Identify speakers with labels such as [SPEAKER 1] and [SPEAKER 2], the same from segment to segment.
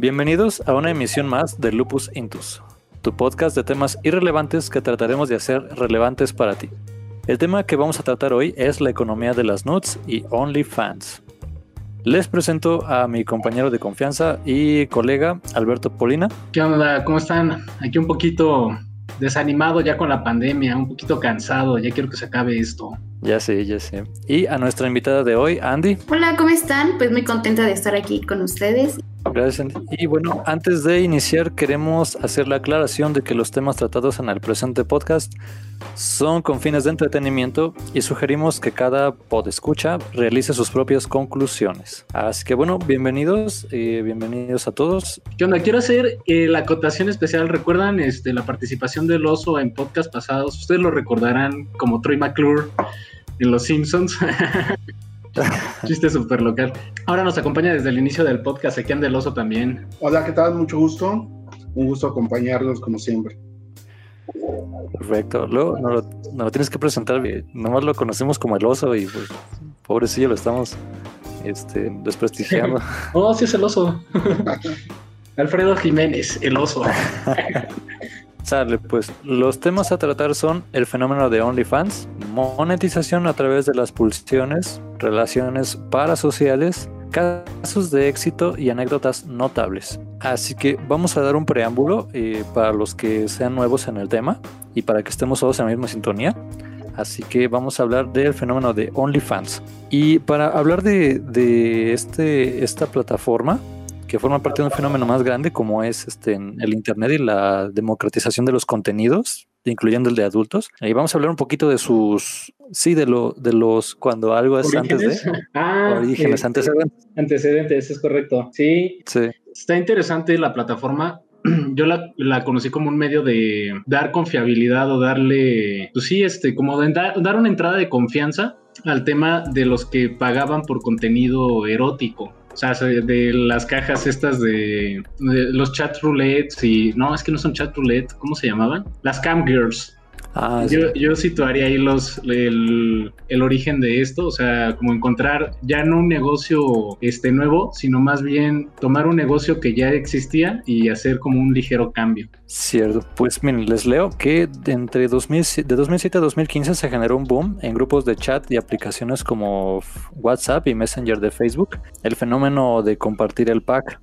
[SPEAKER 1] Bienvenidos a una emisión más de Lupus Intus, tu podcast de temas irrelevantes que trataremos de hacer relevantes para ti. El tema que vamos a tratar hoy es la economía de las nuts y OnlyFans. Les presento a mi compañero de confianza y colega Alberto Polina.
[SPEAKER 2] ¿Qué onda? ¿Cómo están? Aquí un poquito desanimado ya con la pandemia, un poquito cansado, ya quiero que se acabe esto.
[SPEAKER 1] Ya sé, ya sé. Y a nuestra invitada de hoy, Andy.
[SPEAKER 3] Hola, ¿cómo están? Pues muy contenta de estar aquí con ustedes.
[SPEAKER 1] Y bueno, antes de iniciar, queremos hacer la aclaración de que los temas tratados en el presente podcast son con fines de entretenimiento y sugerimos que cada podescucha realice sus propias conclusiones. Así que bueno, bienvenidos y bienvenidos a todos.
[SPEAKER 2] ¿Qué onda? Quiero hacer eh, la acotación especial. ¿Recuerdan este, la participación del oso en podcast pasados? Ustedes lo recordarán como Troy McClure en Los Simpsons. Chiste súper local. Ahora nos acompaña desde el inicio del podcast Equian del Oso también.
[SPEAKER 4] Hola, ¿qué tal? Mucho gusto. Un gusto acompañarlos como siempre.
[SPEAKER 1] Perfecto. Luego no lo, no lo tienes que presentar. Nomás lo conocemos como el oso y pues pobrecillo lo estamos este, desprestigiando.
[SPEAKER 2] oh, sí es el oso. Alfredo Jiménez, el oso.
[SPEAKER 1] Pues los temas a tratar son el fenómeno de OnlyFans, monetización a través de las pulsiones, relaciones parasociales, casos de éxito y anécdotas notables. Así que vamos a dar un preámbulo eh, para los que sean nuevos en el tema y para que estemos todos en la misma sintonía. Así que vamos a hablar del fenómeno de OnlyFans. Y para hablar de, de este, esta plataforma, que forma parte de un fenómeno más grande como es este, el Internet y la democratización de los contenidos, incluyendo el de adultos. Y vamos a hablar un poquito de sus, sí, de lo, de los, cuando algo es
[SPEAKER 2] ¿Orígenes?
[SPEAKER 1] antes de,
[SPEAKER 2] Ah,
[SPEAKER 1] orígenes,
[SPEAKER 2] este,
[SPEAKER 1] antecedentes.
[SPEAKER 2] Antecedentes, es correcto. Sí,
[SPEAKER 1] Sí,
[SPEAKER 2] Está interesante la plataforma. Yo la, la conocí como un medio de dar confiabilidad o darle, pues sí, este, como de dar, dar una entrada de confianza al tema de los que pagaban por contenido erótico. O sea, se- de las cajas estas de, de los chat roulettes y... No, es que no son chat roulette, ¿cómo se llamaban? Las cam girls.
[SPEAKER 1] Ah, sí.
[SPEAKER 2] Yo, situaría ahí los, el, el origen de esto, o sea, como encontrar ya no un negocio este, nuevo, sino más bien tomar un negocio que ya existía y hacer como un ligero cambio.
[SPEAKER 1] Cierto, pues miren, les leo que de entre 2000, de 2007 a 2015 se generó un boom en grupos de chat y aplicaciones como WhatsApp y Messenger de Facebook, el fenómeno de compartir el pack.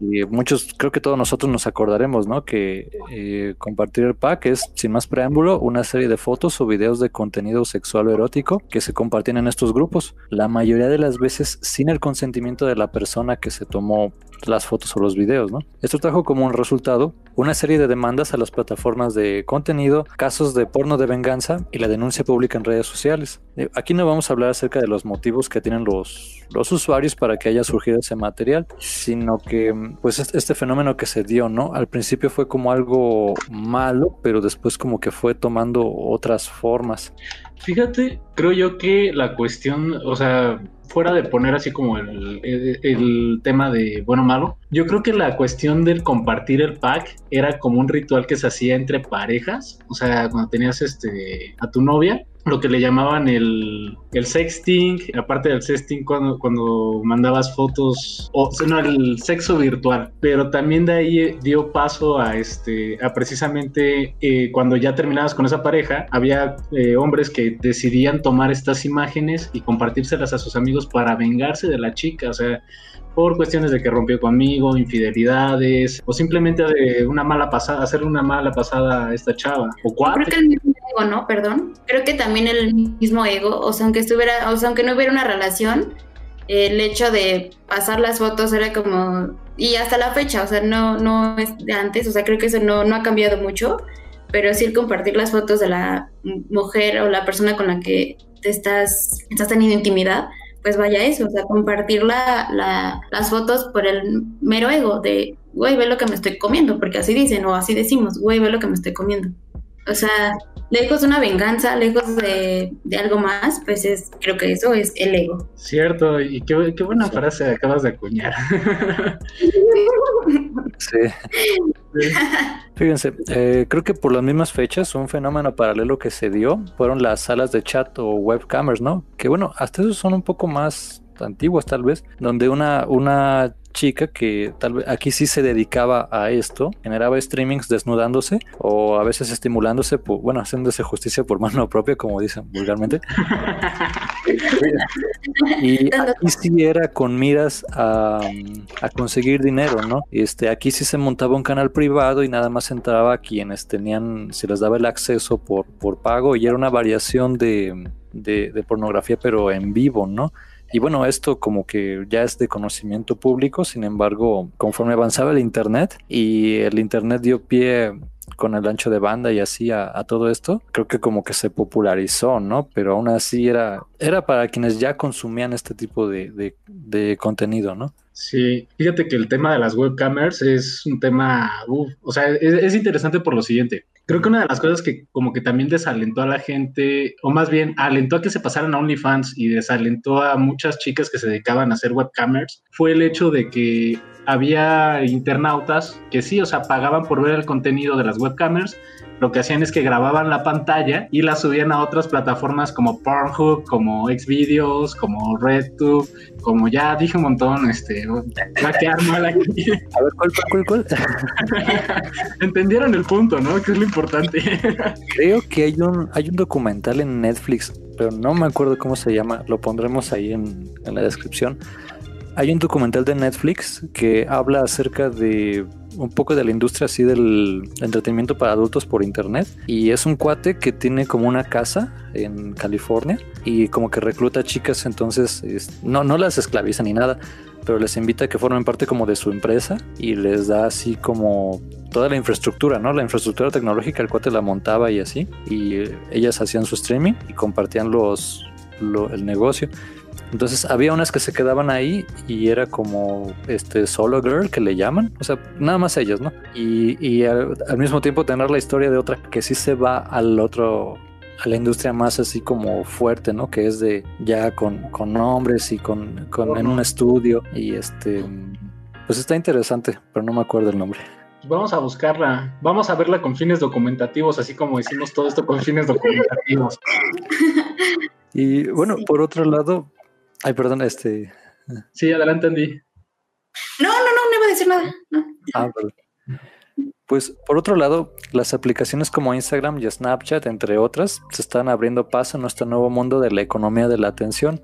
[SPEAKER 1] Y muchos, creo que todos nosotros nos acordaremos, ¿no? Que eh, compartir el pack es, sin más preámbulo, una serie de fotos o videos de contenido sexual o erótico que se compartían en estos grupos, la mayoría de las veces sin el consentimiento de la persona que se tomó las fotos o los videos, ¿no? Esto trajo como un resultado una serie de demandas a las plataformas de contenido, casos de porno de venganza y la denuncia pública en redes sociales. Eh, Aquí no vamos a hablar acerca de los motivos que tienen los, los usuarios para que haya surgido ese material, sino que mm, pues este, este fenómeno que se dio, ¿no? Al principio fue como algo malo, pero después como que fue tomando otras formas.
[SPEAKER 2] Fíjate, creo yo que la cuestión, o sea, fuera de poner así como el, el- tema de bueno o malo, yo creo que la cuestión del compartir el pack era como un ritual que se hacía entre parejas, o sea, cuando tenías este a tu novia, lo que le llamaban el, el sexting, aparte del sexting cuando, cuando mandabas fotos, o no, el sexo virtual, pero también de ahí eh, dio paso a este, a precisamente eh, cuando ya terminabas con esa pareja, había eh, hombres que decidían tomar estas imágenes y compartírselas a sus amigos para vengarse de la chica, o sea, por cuestiones de que rompió conmigo, infidelidades, o simplemente de una mala pasada, hacerle una mala pasada a esta chava, o cuatro.
[SPEAKER 3] creo que el mismo ego, ¿no? Perdón. Creo que también el mismo ego, o sea, aunque estuviera, o sea, aunque no hubiera una relación, el hecho de pasar las fotos era como y hasta la fecha, o sea, no no es de antes, o sea, creo que eso no no ha cambiado mucho, pero sí el compartir las fotos de la mujer o la persona con la que te estás estás teniendo intimidad, pues vaya eso, o sea, compartir la, la- las fotos por el mero ego de, güey, ve lo que me estoy comiendo, porque así dicen o así decimos, güey, ve lo que me estoy comiendo. O sea, lejos de una venganza, lejos de, de algo más, pues es, creo que eso es el ego.
[SPEAKER 2] Cierto, y qué, qué buena frase acabas de acuñar.
[SPEAKER 1] Sí. Fíjense, eh, creo que por las mismas fechas, un fenómeno paralelo que se dio fueron las salas de chat o webcamers, ¿no? Que bueno, hasta esos son un poco más antiguas tal vez, donde una, una chica que tal vez aquí sí se dedicaba a esto, generaba streamings desnudándose o a veces estimulándose, por, bueno, haciéndose justicia por mano propia, como dicen vulgarmente. y aquí sí era con miras a, a, conseguir dinero, ¿no? Este, aquí sí se montaba un canal privado y nada más entraba a quienes tenían, se les daba el acceso por, por pago y era una variación de, de, de pornografía, pero en vivo, ¿no? Y bueno, esto como que ya es de conocimiento público, sin embargo, conforme avanzaba el Internet y el Internet dio pie con el ancho de banda y así a, a, todo esto, creo que como que se popularizó, ¿no? Pero aún así era, era para quienes ya consumían este tipo de, de, contenido, ¿no?
[SPEAKER 2] Sí, fíjate que el tema de las webcamers es un tema, uf, o sea, es, interesante por lo siguiente. Creo que una de las cosas que como que también desalentó a la gente, o más bien alentó a que se pasaran a OnlyFans y desalentó a muchas chicas que se dedicaban a hacer webcamers, fue el hecho de que había internautas que sí, o sea, pagaban por ver el contenido de las webcamers, lo que hacían es que grababan la pantalla y la subían a otras plataformas como Pornhub, como Xvideos, como RedTube, como ya dije un montón, este, va a quedar mal aquí.
[SPEAKER 1] A ver, ¿cuál, cuál, cuál?
[SPEAKER 2] Entendieron el punto, ¿no? Que es lo importante.
[SPEAKER 1] Creo que hay un, hay un documental en Netflix, pero no me acuerdo cómo se llama, lo pondremos ahí en, en la descripción. Hay un documental de Netflix que habla acerca de un poco de la industria así del entretenimiento para adultos por internet y es un cuate que tiene como una casa en California y como que recluta chicas entonces es, no, no las esclaviza ni nada pero les invita a que formen parte como de su empresa y les da así como toda la infraestructura, ¿no? La infraestructura tecnológica, el cuate la montaba y así y ellas hacían su streaming y compartían los, lo, el negocio entonces había unas que se quedaban ahí y era como este solo girl que le llaman, o sea, nada más ellas, ¿no? Y, y al, al, mismo tiempo tener la historia de otra que sí se va al otro, a la industria más así como fuerte, ¿no? Que es de ya con, con hombres y con, con en un estudio y este, pues está interesante, pero no me acuerdo el nombre.
[SPEAKER 2] Vamos a buscarla, vamos a verla con fines documentativos, así como hicimos todo esto con fines documentativos.
[SPEAKER 1] Y bueno, sí. por otro lado, Ay, perdón, este.
[SPEAKER 2] Sí, adelante, Andy.
[SPEAKER 3] No, no, no, no iba a decir nada. No.
[SPEAKER 1] Ah, perdón. Pues por otro lado, las aplicaciones como Instagram y Snapchat, entre otras, se están abriendo paso en nuestro nuevo mundo de la economía de la atención.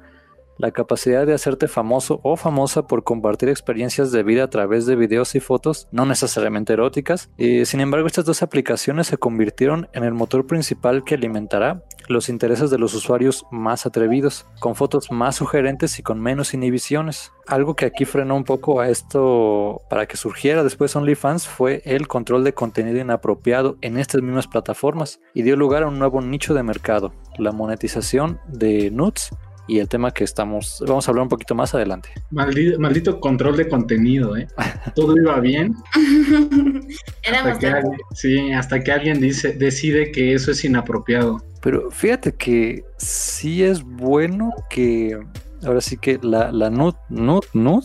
[SPEAKER 1] La capacidad de hacerte famoso o famosa por compartir experiencias de vida a través de videos y fotos, no necesariamente eróticas. Y, sin embargo, estas dos aplicaciones se convirtieron en el motor principal que alimentará los intereses de los usuarios más atrevidos, con fotos más sugerentes y con menos inhibiciones. Algo que aquí frenó un poco a esto para que surgiera después OnlyFans fue el control de contenido inapropiado en estas mismas plataformas y dio lugar a un nuevo nicho de mercado, la monetización de nudes y el tema que estamos, vamos a hablar un poquito más adelante.
[SPEAKER 2] Maldito, maldito control de contenido, ¿eh? Todo iba bien. hasta que alguien, sí, hasta que alguien dice, decide que eso es inapropiado.
[SPEAKER 1] Pero fíjate que sí es bueno que ahora sí que la, la nud, nud, nud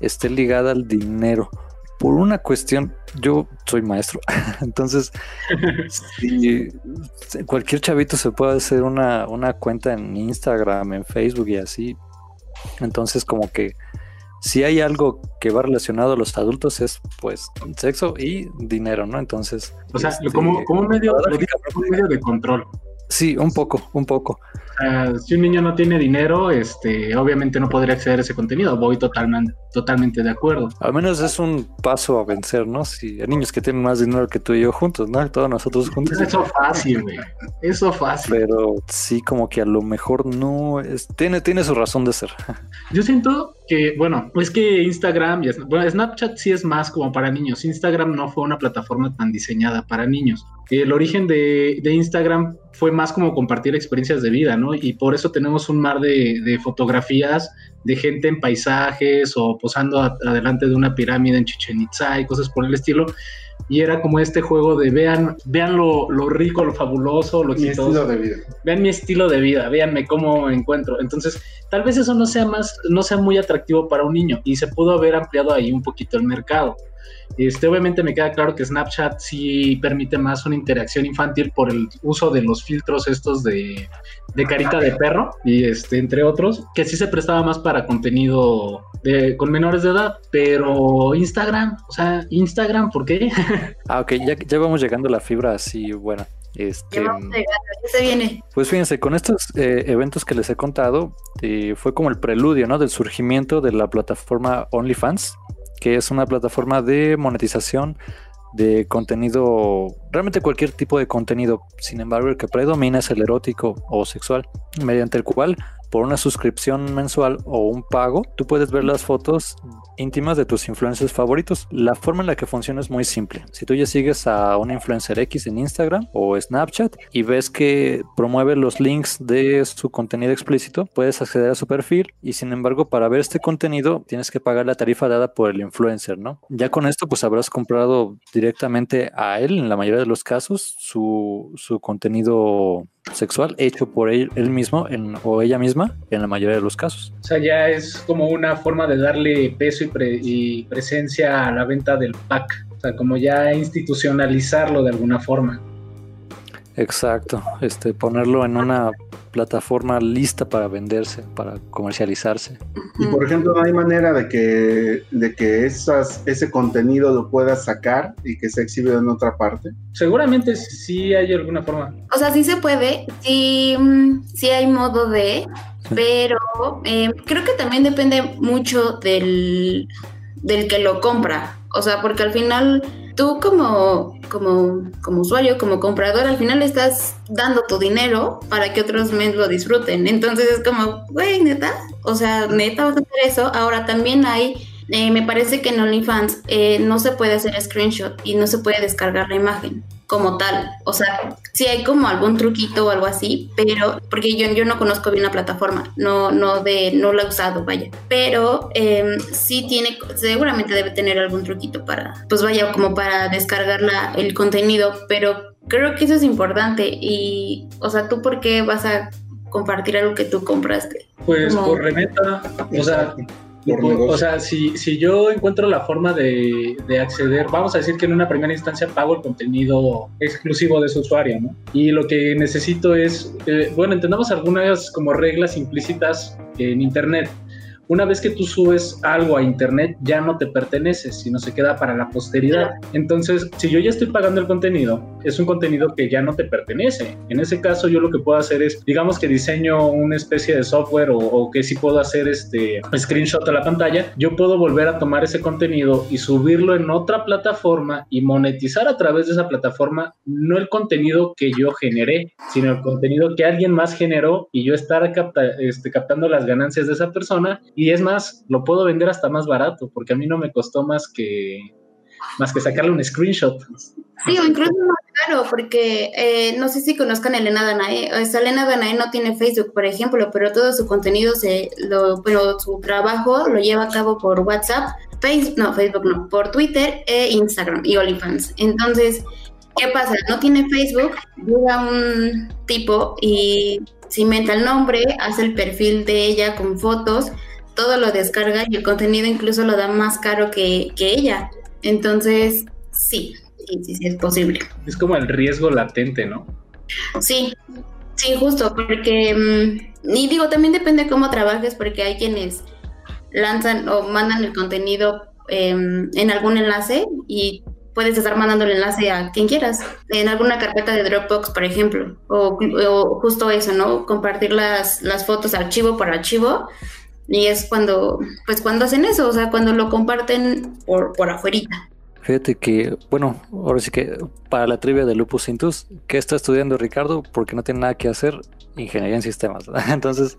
[SPEAKER 1] esté ligada al dinero. Por una cuestión, yo soy maestro, entonces si cualquier chavito se puede hacer una, una cuenta en Instagram, en Facebook y así. Entonces como que si hay algo que va relacionado a los adultos es pues sexo y dinero, ¿no? Entonces...
[SPEAKER 2] O sea, este, como, como, medio, como medio de control.
[SPEAKER 1] Sí, un poco, un poco.
[SPEAKER 2] Uh, si un niño no tiene dinero, este, obviamente no podría acceder a ese contenido. Voy totalmente, totalmente de acuerdo.
[SPEAKER 1] Al menos es un paso a vencer, ¿no? Si hay niños que tienen más dinero que tú y yo juntos, ¿no? Todos nosotros juntos.
[SPEAKER 2] Eso fácil, güey. Eso fácil.
[SPEAKER 1] Pero sí, como que a lo mejor no es, tiene, tiene su razón de ser.
[SPEAKER 2] Yo siento que, bueno, es que Instagram y Snapchat sí es más como para niños. Instagram no fue una plataforma tan diseñada para niños. El origen de, de Instagram fue más como compartir experiencias de vida, ¿no? Y por eso tenemos un mar de, de fotografías de gente en paisajes o posando adelante de una pirámide en Chichen Itza y cosas por el estilo. Y era como este juego de vean, vean lo, lo rico, lo fabuloso, lo
[SPEAKER 4] mi estilo de vida.
[SPEAKER 2] Vean mi estilo de vida, véanme cómo me encuentro. Entonces, tal vez eso no sea más, no sea muy atractivo para un niño y se pudo haber ampliado ahí un poquito el mercado. Este, obviamente me queda claro que Snapchat sí permite más una interacción infantil por el uso de los filtros estos de, de carita de perro y este, entre otros, que sí se prestaba más para contenido de, con menores de edad, pero Instagram, o sea, Instagram, ¿por qué?
[SPEAKER 1] ah, ok, ya, ya vamos llegando a la fibra así, bueno. Este,
[SPEAKER 3] ya vamos llegando, ya se viene.
[SPEAKER 1] Pues fíjense, con estos eh, eventos que les he contado, eh, fue como el preludio, ¿no? Del surgimiento de la plataforma OnlyFans, que es una plataforma de monetización de contenido, realmente cualquier tipo de contenido. Sin embargo, el que predomina es el erótico o sexual, mediante el cual por una suscripción mensual o un pago, tú puedes ver las fotos íntimas de tus influencers favoritos. La forma en la que funciona es muy simple. Si tú ya sigues a una influencer X en Instagram o Snapchat y ves que promueve los links de su contenido explícito, puedes acceder a su perfil y sin embargo para ver este contenido tienes que pagar la tarifa dada por el influencer, ¿no? Ya con esto pues habrás comprado directamente a él en la mayoría de los casos su, su contenido sexual hecho por él, mismo o ella misma en la mayoría de los casos.
[SPEAKER 2] O sea, ya es como una forma de darle peso y, presencia a la venta del pack. O sea, como ya institucionalizarlo de alguna forma.
[SPEAKER 1] Exacto, este, ponerlo en una plataforma lista para venderse, para comercializarse.
[SPEAKER 4] Y por ejemplo, no hay manera de que, de que esas, ese contenido lo puedas sacar y que se exhibido en otra parte.
[SPEAKER 2] Seguramente sí hay alguna forma.
[SPEAKER 3] O sea, sí se puede, sí, mm, sí hay modo de, pero eh, creo que también depende mucho del, del que lo compra. O sea, porque al final tú como, como, como usuario, como comprador, al final estás dando tu dinero para que otros men lo disfruten. Entonces es como, güey, neta, o sea, neta vas a hacer eso. Ahora también hay, eh, me parece que en OnlyFans eh, no se puede hacer screenshot y no se puede descargar la imagen como tal. O sea, sí hay como algún truquito o algo así, pero porque yo, yo no conozco bien la plataforma, no, no, de, no la he usado, vaya. Pero eh, sí tiene, seguramente debe tener algún truquito para, pues vaya, como para descargar la, el contenido, pero creo que eso es importante. Y, o sea, ¿tú por qué vas a compartir algo que tú compraste?
[SPEAKER 2] Pues por remeta, o sea o sea, si, si yo encuentro la forma de, de, acceder, vamos a decir que en una primera instancia pago el contenido exclusivo de su usuario, ¿no? Y lo que necesito es, eh, bueno, entendamos algunas como reglas implícitas en Internet una vez que tú subes algo a internet ya no te pertenece, sino se queda para la posteridad. Entonces, si yo ya estoy pagando el contenido, es un contenido que ya no te pertenece. En ese caso, yo lo que puedo hacer es, digamos que diseño una especie de software o, que si puedo hacer este screenshot de la pantalla, yo puedo volver a tomar ese contenido y subirlo en otra plataforma y monetizar a través de esa plataforma no el contenido que yo generé, sino el contenido que alguien más generó y yo estar este, captando las ganancias de esa persona y es más, lo puedo vender hasta más barato, porque a mí no me costó más que más que sacarle un screenshot.
[SPEAKER 3] Sí, o incluso más caro, porque eh, no sé si conozcan a Elena Danae. O sea, Elena Danae no tiene Facebook, por ejemplo, pero todo su contenido, se lo, pero su trabajo lo lleva a cabo por WhatsApp, Facebook, no, Facebook no, por Twitter e Instagram y OnlyFans. Entonces, ¿qué pasa? No tiene Facebook, llega un tipo y se inventa el nombre, hace el perfil de ella con fotos todo lo descarga y el contenido incluso lo da más caro que, ella. Entonces, sí, sí, sí, es posible.
[SPEAKER 2] Es como el riesgo latente, ¿no?
[SPEAKER 3] Sí, sí, justo, porque, mm, y digo, también depende cómo trabajes, porque hay quienes lanzan o mandan el contenido em, en algún enlace y puedes estar mandando el enlace a quien quieras, en alguna carpeta de Dropbox, por ejemplo, o, o justo eso, ¿no? Compartir las, las fotos archivo por archivo y es cuando, pues cuando hacen eso, o sea, cuando lo comparten por, por afuerita.
[SPEAKER 1] Fíjate que, bueno, ahora sí que para la trivia de Lupus Intus, ¿qué está estudiando Ricardo? Porque no tiene nada que hacer, ingeniería en sistemas. Entonces,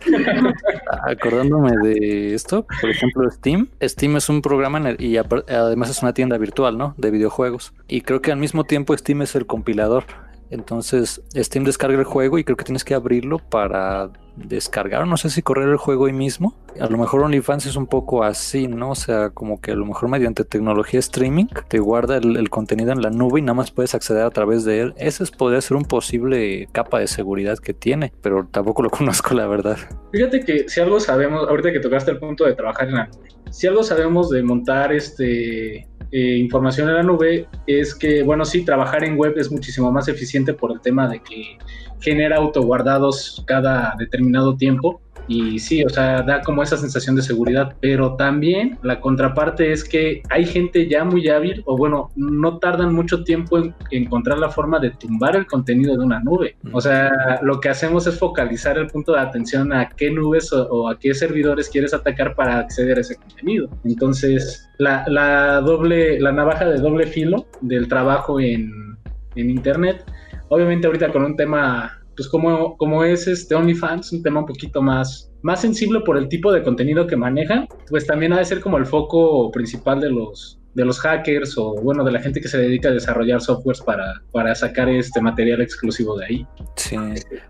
[SPEAKER 1] acordándome de esto, por ejemplo, Steam. Steam es un programa y además es una tienda virtual, ¿no? De videojuegos. Y creo que al mismo tiempo Steam es el compilador. Entonces, Steam descarga el juego y creo que tienes que abrirlo para descargar, no sé si correr el juego ahí mismo. A lo mejor OnlyFans es un poco así, ¿no? O sea, como que a lo mejor mediante tecnología streaming te guarda el, contenido en la nube y nada más puedes acceder a través de él. Ese podría ser un posible capa de seguridad que tiene, pero tampoco lo conozco, la verdad.
[SPEAKER 2] Fíjate que si algo sabemos, ahorita que tocaste el punto de trabajar en la nube, si algo sabemos de montar este eh, información en la nube es que, bueno, sí, trabajar en web es muchísimo más eficiente por el tema de que genera autoguardados cada determinado tiempo. Y sí, o sea, da como esa sensación de seguridad, pero también la contraparte es que hay gente ya muy hábil, o bueno, no tardan mucho tiempo en encontrar la forma de tumbar el contenido de una nube. O sea, lo que hacemos es focalizar el punto de atención a qué nubes o, a qué servidores quieres atacar para acceder a ese contenido. Entonces, la, la doble, la navaja de doble filo del trabajo en, en Internet, obviamente ahorita con un tema pues como, como es este OnlyFans, un tema un poquito más, más sensible por el tipo de contenido que manejan, pues también ha de ser como el foco principal de los, de los hackers o bueno, de la gente que se dedica a desarrollar softwares para, para sacar este material exclusivo de ahí.
[SPEAKER 1] Sí,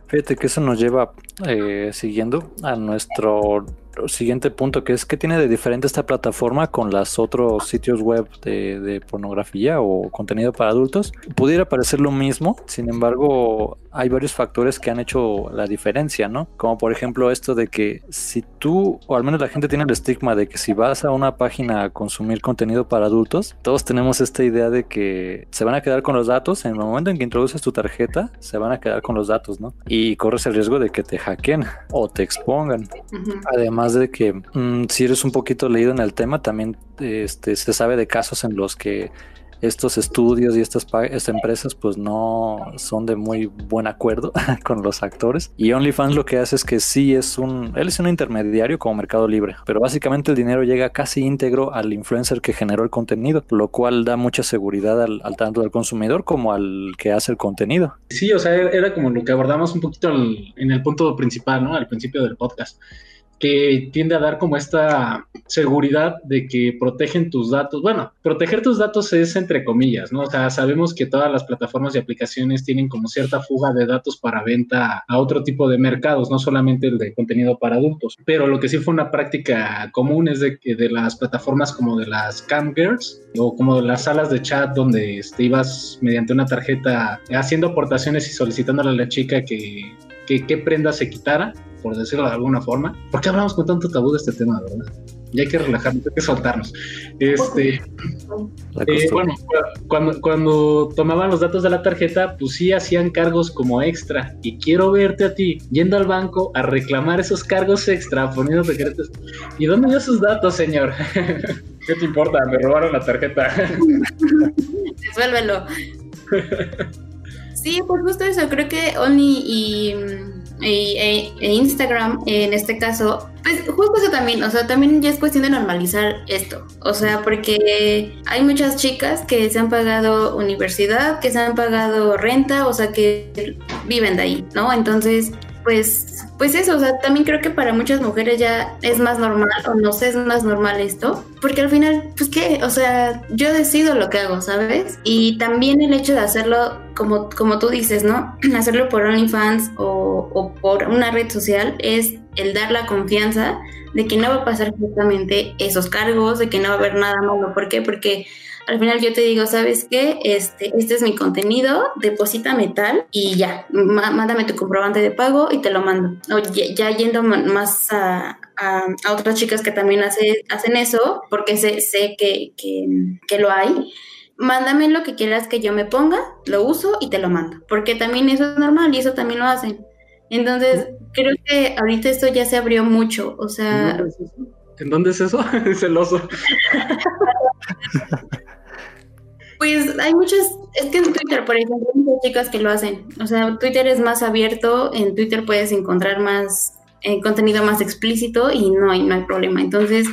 [SPEAKER 1] fíjate que eso nos lleva eh, siguiendo a nuestro siguiente punto, que es que tiene de diferente esta plataforma con los otros sitios web de, pornografía o contenido para adultos. Pudiera parecer lo mismo, sin embargo, hay varios factores que han hecho la diferencia, ¿no? Como por ejemplo esto de que si tú, o al menos la gente tiene el estigma de que si vas a una página a consumir contenido para adultos, todos tenemos esta idea de que se van a quedar con los datos, en el momento en que introduces tu tarjeta, se van a quedar con los datos, ¿no? Y corres el riesgo de que te hackeen o te expongan. Además, de que mm, si eres un poquito leído en el tema, también este, se sabe de casos en los que estos estudios y estas, estas empresas pues no son de muy buen acuerdo con los actores. Y OnlyFans lo que hace es que sí es un, él es un intermediario como Mercado Libre, pero básicamente el dinero llega casi íntegro al influencer que generó el contenido, lo cual da mucha seguridad al, tanto del consumidor como al que hace el contenido.
[SPEAKER 2] Sí, o sea, era como lo que abordamos un poquito en el punto principal, ¿no? Al principio del podcast que tiende a dar como esta seguridad de que protegen tus datos. Bueno, proteger tus datos es entre comillas, ¿no? O sea, sabemos que todas las plataformas y aplicaciones tienen como cierta fuga de datos para venta a otro tipo de mercados, no solamente el de contenido para adultos. Pero lo que sí fue una práctica común es de de las plataformas como de las camgirls o como de las salas de chat donde te ibas mediante una tarjeta haciendo aportaciones y solicitándole a la chica que, que qué prenda se quitara por decirlo de alguna forma. ¿Por qué hablamos con tanto tabú de este tema, verdad? Ya hay que relajarnos, hay que soltarnos. Este, eh, bueno, cuando, cuando tomaban los datos de la tarjeta, pues sí hacían cargos como extra. Y quiero verte a ti yendo al banco a reclamar esos cargos extra, poniendo secretos. ¿Y dónde dio sus datos, señor? ¿Qué te importa? Me robaron la tarjeta.
[SPEAKER 3] Resuélvelo. Sí, pues justo eso. Creo que Only y e, e, Instagram, en este caso, pues justo eso también, o sea, también ya es cuestión de normalizar esto, o sea, porque hay muchas chicas que se han pagado universidad, que se han pagado renta, o sea, que viven de ahí, ¿no? Entonces, pues, pues eso, o sea, también creo que para muchas mujeres ya es más normal, o no sé, es más normal esto, porque al final, pues qué, o sea, yo decido lo que hago, ¿sabes? Y también el hecho de hacerlo, como, como tú dices, ¿no? Hacerlo por OnlyFans o, o por una red social es el dar la confianza de que no va a pasar justamente esos cargos, de que no va a haber nada malo. ¿Por qué? Porque al final yo te digo, ¿sabes qué? Este, este es mi contenido, deposítame tal y ya, mándame tu comprobante de pago y te lo mando. O ya, yendo más a, otras chicas que también hace, hacen eso, porque sé, sé que, que, lo hay mándame lo que quieras que yo me ponga, lo uso y te lo mando, porque también eso es normal y eso también lo hacen. Entonces, creo que ahorita esto ya se abrió mucho, o sea...
[SPEAKER 2] ¿En dónde es eso? es el oso.
[SPEAKER 3] Pues hay muchas, es que en Twitter, por ejemplo, hay muchas chicas que lo hacen. O sea, Twitter es más abierto, en Twitter puedes encontrar más eh, contenido más explícito y no hay, no hay problema. Entonces,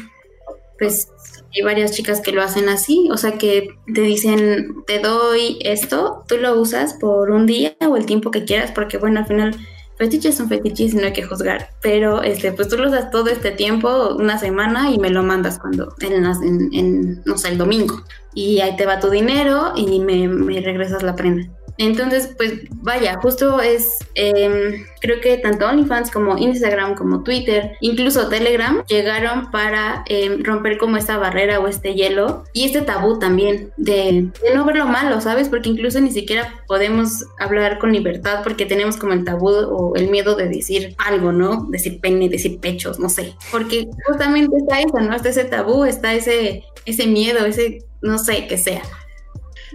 [SPEAKER 3] pues hay varias chicas que lo hacen así, o sea que te dicen, te doy esto, tú lo usas por un día o el tiempo que quieras, porque bueno, al final fetiches son fetiches y no hay que juzgar, pero este, pues tú lo usas todo este tiempo, una semana y me lo mandas cuando, en no sé, el domingo y ahí te va tu dinero y me, me regresas la prenda. Entonces, pues vaya, justo es, em, creo que tanto OnlyFans como Instagram, como Twitter, incluso Telegram, llegaron para em, romper como esta barrera o este hielo y este tabú también de, de, no ver lo malo, ¿sabes? Porque incluso ni siquiera podemos hablar con libertad porque tenemos como el tabú o el miedo de decir algo, ¿no? Decir pene, decir pechos, no sé. Porque justamente está eso, ¿no? Está ese tabú, está ese, ese miedo, ese no sé qué sea.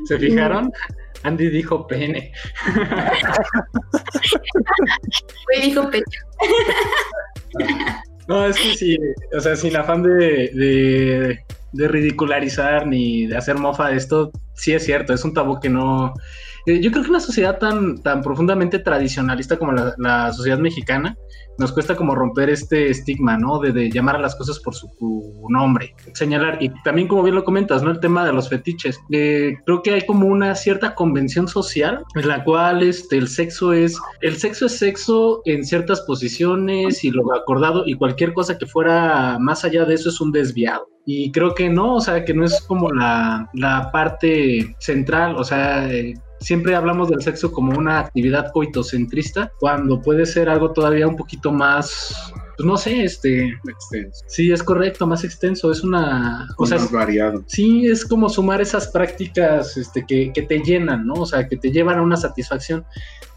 [SPEAKER 2] ¿Se fijaron? Andy dijo pene.
[SPEAKER 3] Fue dijo pecho.
[SPEAKER 2] No, es que sí, o sea, sin afán de, de, de ridicularizar ni de hacer mofa de esto, sí es cierto, es un tabú que no, yo creo que una sociedad tan, tan profundamente tradicionalista como la, sociedad mexicana, nos cuesta como romper este estigma, ¿no? De, llamar a las cosas por su nombre, señalar. Y también, como bien lo comentas, ¿no? El tema de los fetiches. Eh, creo que hay como una cierta convención social en la cual este, el sexo es, el sexo es sexo en ciertas posiciones y lo acordado y cualquier cosa que fuera más allá de eso es un desviado. Y creo que no, o sea, que no es como la, la parte central, o sea, eh, siempre hablamos del sexo como una actividad coitocentrista, cuando puede ser algo todavía un poquito más pues no sé, este, extenso. Sí, es correcto, más extenso, es una,
[SPEAKER 4] o sea, más variado.
[SPEAKER 2] Sí, es como sumar esas prácticas, este, que, que, te llenan, ¿no? O sea, que te llevan a una satisfacción.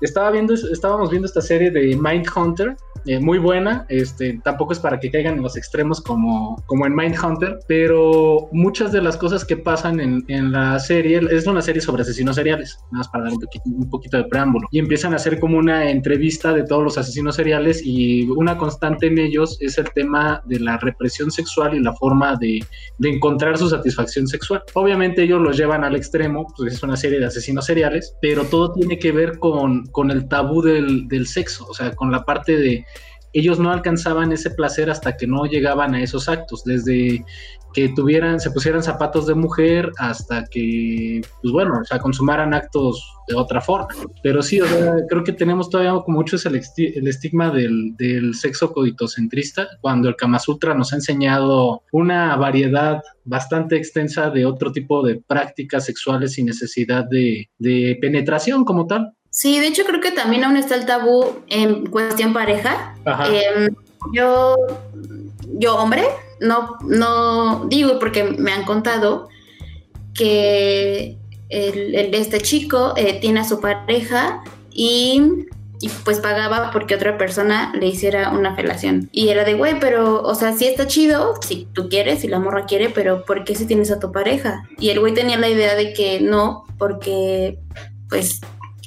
[SPEAKER 2] Estaba viendo, estábamos viendo esta serie de Mindhunter, eh, muy buena, este, tampoco es para que caigan en los extremos como, como en Mindhunter, pero muchas de las cosas que pasan en, en la serie, es una serie sobre asesinos seriales, nada más para dar un poquito, un poquito de preámbulo, y empiezan a hacer como una entrevista de todos los asesinos seriales y una constante en ellos es el tema de la represión sexual y la forma de, de encontrar su satisfacción sexual. Obviamente ellos los llevan al extremo, pues es una serie de asesinos seriales, pero todo tiene que ver con, con el tabú del, del sexo, o sea, con la parte de ellos no alcanzaban ese placer hasta que no llegaban a esos actos, desde que tuvieran, se pusieran zapatos de mujer hasta que, pues bueno, o sea, consumaran actos de otra forma. Pero sí, o sea, creo que tenemos todavía como mucho el, estigma del, sexo coditocentrista, cuando el Kama Sutra nos ha enseñado una variedad bastante extensa de otro tipo de prácticas sexuales sin necesidad de penetración como tal.
[SPEAKER 3] Sí, de hecho creo que también aún está el tabú en cuestión pareja. Em, yo, yo hombre, no, no digo porque me han contado que el, este chico eh, tiene a su pareja y, y, pues pagaba porque otra persona le hiciera una felación. Y era de, güey, pero, o sea, sí está chido, si tú quieres, si la morra quiere, pero ¿por qué si tienes a tu pareja? Y el güey tenía la idea de que no, porque pues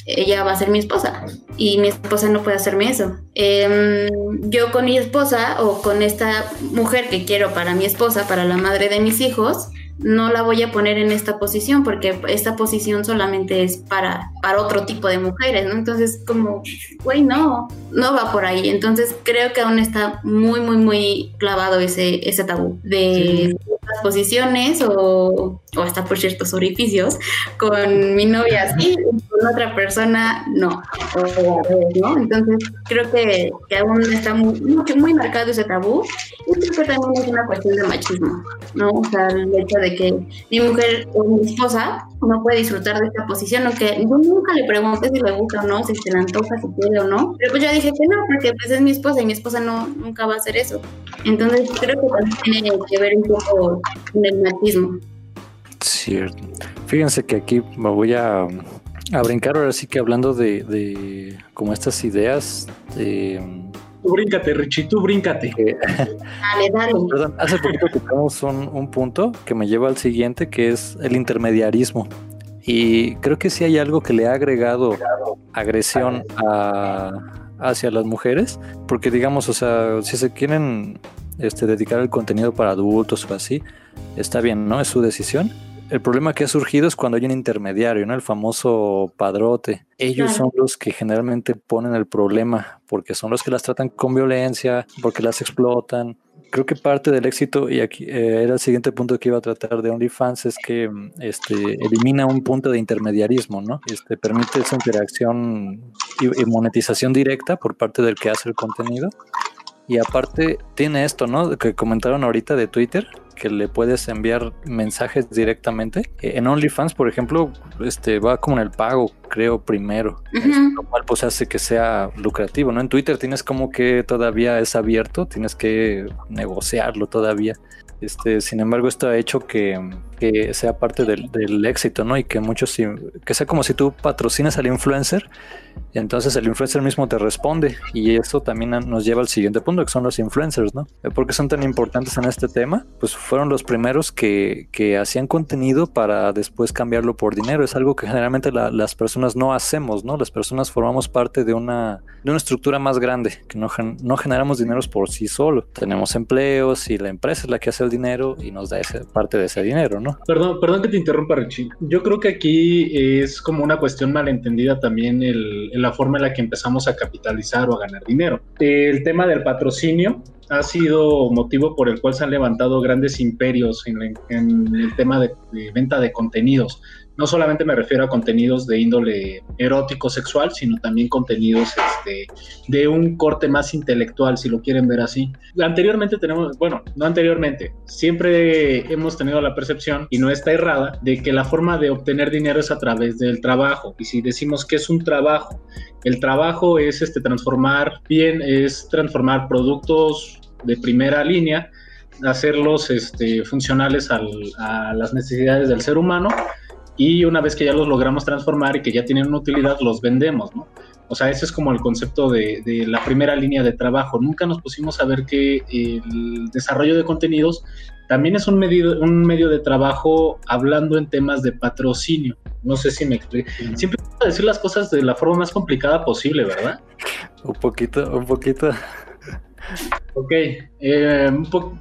[SPEAKER 3] ella va a ser mi esposa y mi esposa no puede hacerme eso. Em, yo con mi esposa o con esta mujer que quiero para mi esposa, para la madre de mis hijos, no la voy a poner en esta posición porque esta posición solamente es para, para otro tipo de mujeres, ¿no? Entonces, como, güey, no, no va por ahí. Entonces, creo que aún está muy, muy, muy clavado ese, ese tabú de las posiciones o, o, hasta por ciertos orificios con mi novia sí, con otra persona no. ¿no? Entonces, creo que, que aún está muy, muy, marcado ese tabú y creo que también es una cuestión de machismo, ¿no? O sea, el hecho de que mi mujer o mi esposa no puede disfrutar de esta posición, aunque yo nunca le pregunté si le gusta o no, si se le antoja, si quiere o no, pero pues yo dije que no, porque pues es mi esposa y mi esposa no, nunca va a hacer eso. Entonces creo que también tiene que ver un poco con el machismo.
[SPEAKER 1] Cierto. Fíjense que aquí me voy a, a brincar ahora sí que hablando de, de como estas ideas de
[SPEAKER 2] Tú bríncate, Richie, tú bríncate.
[SPEAKER 3] dale, dale.
[SPEAKER 1] Perdón, hace poquito tocamos un, un punto que me lleva al siguiente, que es el intermediarismo. Y creo que sí hay algo que le ha agregado agresión a, hacia las mujeres, porque digamos, o sea, si se quieren este, dedicar el contenido para adultos o así, está bien, ¿no? Es su decisión el problema que ha surgido es cuando hay un intermediario, ¿no? El famoso padrote. Ellos son los que generalmente ponen el problema, porque son los que las tratan con violencia, porque las explotan. Creo que parte del éxito, y aquí eh, era el siguiente punto que iba a tratar de OnlyFans, es que este, elimina un punto de intermediarismo, ¿no? Este, permite esa interacción y monetización directa por parte del que hace el contenido. Y aparte tiene esto, ¿no? Que comentaron ahorita de Twitter, que le puedes enviar mensajes directamente. Eh, en OnlyFans, por ejemplo, este va como en el pago, creo, primero, lo cual pues hace que sea lucrativo, ¿no? En Twitter tienes como que todavía es abierto, tienes que negociarlo todavía. Este, sin embargo, esto ha hecho que, que sea parte del, del éxito, ¿no? Y que muchos, que sea como si tú patrocinas al influencer entonces el influencer mismo te responde y eso también nos lleva al siguiente punto, que son los influencers, ¿no? ¿Por qué son tan importantes en este tema? Pues fueron los primeros que, que hacían contenido para después cambiarlo por dinero. Es algo que generalmente las personas no hacemos, ¿no? Las personas formamos parte de una, de una estructura más grande, que no, no generamos dineros por sí solo. Tenemos empleos y la empresa es la que hace el dinero y nos da ese, parte de ese dinero, ¿no?
[SPEAKER 2] Perdón, perdón que te interrumpa, Richie. Yo creo que aquí es como una cuestión malentendida también el la forma en la que empezamos a capitalizar o a ganar dinero. El tema del patrocinio ha sido motivo por el cual se han levantado grandes imperios en, el tema de, venta de contenidos. No solamente me refiero a contenidos de índole erótico sexual, sino también contenidos este, de un corte más intelectual, si lo quieren ver así. Anteriormente tenemos, bueno, no anteriormente, siempre hemos tenido la percepción, y no está errada, de que la forma de obtener dinero es a través del trabajo. Y si decimos que es un trabajo, el trabajo es este, transformar bien, es transformar productos de primera línea, hacerlos este, funcionales a las necesidades del ser humano y una vez que ya los logramos transformar y que ya tienen una utilidad, los vendemos, ¿no? O sea, ese es como el concepto de, la primera línea de trabajo. Nunca nos pusimos a ver que el desarrollo de contenidos también es un medio, un medio de trabajo hablando en temas de patrocinio. No sé si me explico. Siempre decir las cosas de la forma más complicada posible, ¿verdad?
[SPEAKER 1] Un poquito, un poquito.
[SPEAKER 2] Ok, eh,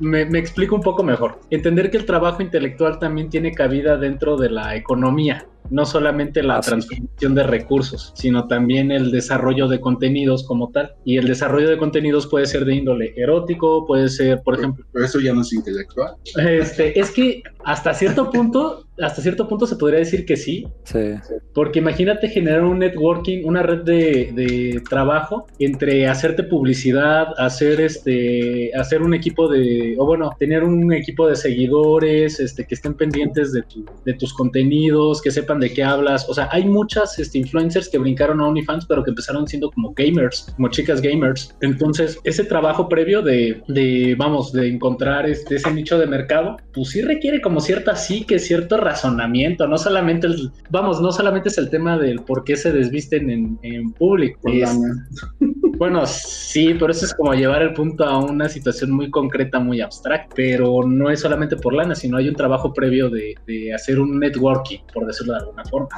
[SPEAKER 2] me, explico un poco mejor. Entender que el trabajo intelectual también tiene cabida dentro de la economía, no solamente la transformación de recursos, sino también el desarrollo de contenidos como tal. Y el desarrollo de contenidos puede ser de índole erótico, puede ser, por ejemplo...
[SPEAKER 4] Pero eso ya no es intelectual.
[SPEAKER 2] Este, es que hasta cierto punto, hasta cierto punto se podría decir que sí.
[SPEAKER 1] Sí.
[SPEAKER 2] Porque imagínate generar un networking, una red de, de trabajo entre hacerte publicidad, hacer este, hacer un equipo de, o bueno, tener un equipo de seguidores, este, que estén pendientes de, de tus contenidos, que sepan de qué hablas. O sea, hay muchas este, influencers que brincaron a OnlyFans, pero que empezaron siendo como gamers, como chicas gamers. Entonces, ese trabajo previo de, de vamos, de encontrar este, ese nicho de mercado, pues sí requiere como cierta que cierto razonamiento, no solamente el, vamos, no solamente es el tema del por qué se desvisten en, en público. bueno, sí, pero eso es como llevar el punto a una situación muy concreta, muy abstracta, pero no es solamente por lana, sino hay un trabajo previo de, de hacer un networking, por decirlo de alguna forma,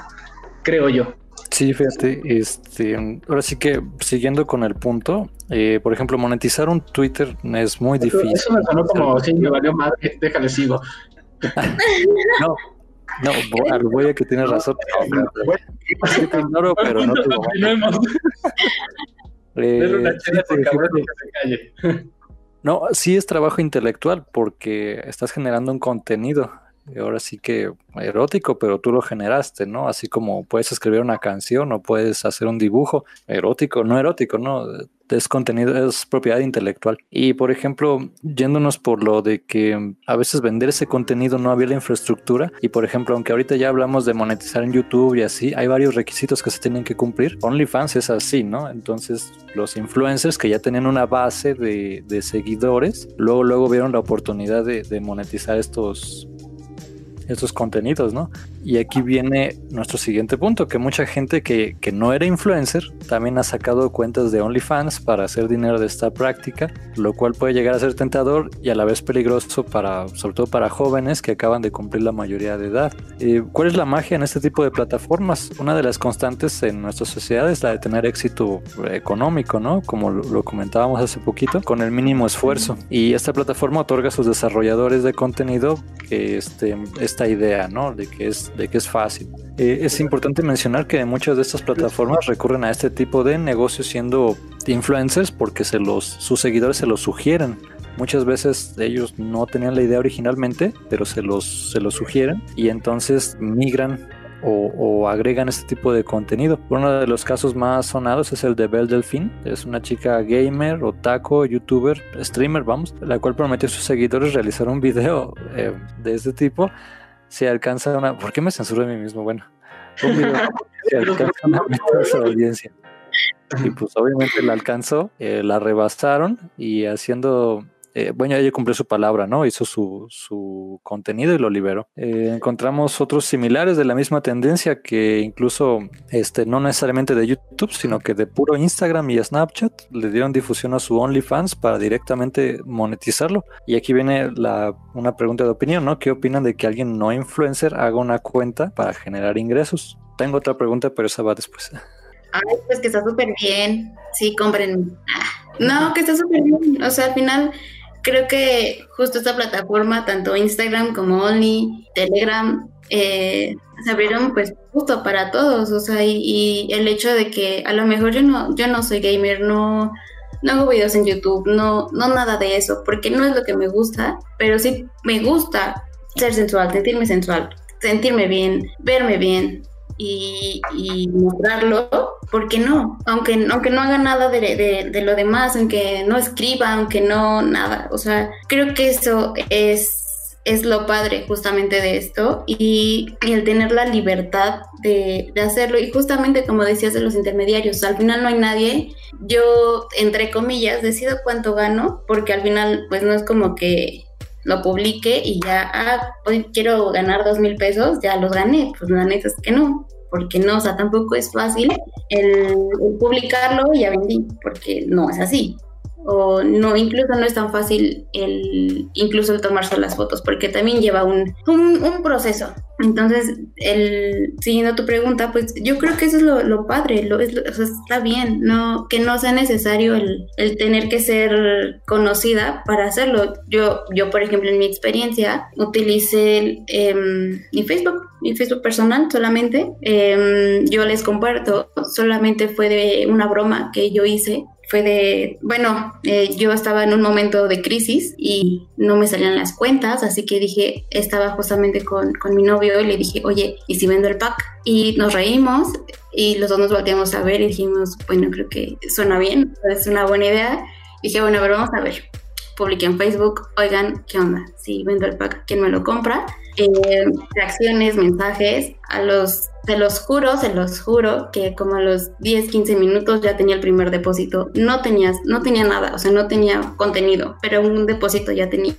[SPEAKER 2] creo yo.
[SPEAKER 1] Sí, fíjate, este, ahora sí que siguiendo con el punto, eh, por ejemplo, monetizar un Twitter es muy difícil.
[SPEAKER 2] Eso me sonó como, sí, me valió madre, déjale sigo.
[SPEAKER 1] no, no, voy a que tienes razón. No, pero no eh, No, sí es trabajo intelectual porque estás generando un contenido ahora sí que erótico, pero tú lo generaste, ¿no? Así como puedes escribir una canción o puedes hacer un dibujo erótico, no erótico, ¿no? Es contenido, es propiedad intelectual. Y por ejemplo, yéndonos por lo de que a veces vender ese contenido no había la infraestructura. Y por ejemplo, aunque ahorita ya hablamos de monetizar en YouTube y así, hay varios requisitos que se tienen que cumplir. OnlyFans es así, ¿no? Entonces, los influencers que ya tenían una base de, seguidores, luego, luego vieron la oportunidad de, de monetizar estos estos contenidos, ¿no? Y aquí viene nuestro siguiente punto, que mucha gente que, que, no era influencer también ha sacado cuentas de OnlyFans para hacer dinero de esta práctica, lo cual puede llegar a ser tentador y a la vez peligroso para, sobre todo para jóvenes que acaban de cumplir la mayoría de edad. Eh, ¿Cuál es la magia en este tipo de plataformas? Una de las constantes en nuestra sociedad es la de tener éxito económico, ¿no? Como lo, lo comentábamos hace poquito, con el mínimo esfuerzo. Y esta plataforma otorga a sus desarrolladores de contenido este, esta idea, ¿no? De que es, de que es fácil. Eh, es importante mencionar que muchas de estas plataformas recurren a este tipo de negocios siendo influencers porque se los, sus seguidores se los sugieren. Muchas veces ellos no tenían la idea originalmente, pero se los, se los sugieren y entonces migran o, agregan este tipo de contenido. Uno de los casos más sonados es el de Belle Delfín. Es una chica gamer, otaku, youtuber, streamer, vamos, la cual prometió a sus seguidores realizar un video eh, de este tipo si alcanza una... ¿Por qué me censuro a mí mismo? Bueno, un video si alcanza una audiencia. Y pues obviamente la alcanzó, eh, la rebasaron y haciendo eh, bueno, ella cumplió su palabra, ¿no? Hizo su, su contenido y lo liberó. Eh, encontramos otros similares de la misma tendencia que incluso, este, no necesariamente de YouTube, sino que de puro Instagram y Snapchat le dieron difusión a su OnlyFans para directamente monetizarlo. Y aquí viene la, una pregunta de opinión, ¿no? ¿Qué opinan de que alguien no influencer haga una cuenta para generar ingresos? Tengo otra pregunta, pero esa va después.
[SPEAKER 3] Ay, pues que está súper bien. Sí, compren. No, que está súper bien. O sea, al final creo que justo esta plataforma, tanto Instagram como Only, Telegram, eh, se abrieron pues justo para todos. O sea, y, el hecho de que a lo mejor yo no, yo no soy gamer, no, no hago videos en YouTube, no, no nada de eso, porque no es lo que me gusta, pero sí me gusta ser sensual, sentirme sensual, sentirme bien, verme bien, y, mostrarlo, ¿por qué no? Aunque, aunque no haga nada de, de, lo demás, aunque no escriba, aunque no nada. O sea, creo que eso es es lo padre justamente de esto y, el tener la libertad de, de, hacerlo y justamente como decías de los intermediarios, al final no hay nadie, yo entre comillas decido cuánto gano porque al final pues no es como que lo publique y ya, ah, hoy quiero ganar dos mil pesos, ya los gané. Pues la neta es que no, porque no, o sea, tampoco es fácil el, publicarlo y ya vendí, porque no es así o no, incluso no es tan fácil el, incluso el tomarse las fotos, porque también lleva un, un, proceso. Entonces, el, siguiendo tu pregunta, pues yo creo que eso es lo, padre, lo, es, o está bien, no, que no sea necesario el, el tener que ser conocida para hacerlo. Yo, yo, por ejemplo, en mi experiencia, utilicé em, mi Facebook, mi Facebook personal solamente. Em, yo les comparto, solamente fue de una broma que yo hice fue de, bueno, eh, yo estaba en un momento de crisis y no me salían las cuentas, así que dije, estaba justamente con, con mi novio y le dije, oye, ¿y si vendo el pack? Y nos reímos y los dos nos volteamos a ver y dijimos, bueno, creo que suena bien, es una buena idea. Y dije, bueno, pero vamos a ver. Publiqué en Facebook, oigan, ¿qué onda? Si vendo el pack, ¿quién me lo compra? Eh, reacciones, mensajes, a los se los juro, se los juro que como a los 10, 15 minutos ya tenía el primer depósito. No tenías, no tenía nada, o sea, no tenía contenido, pero un depósito ya tenía.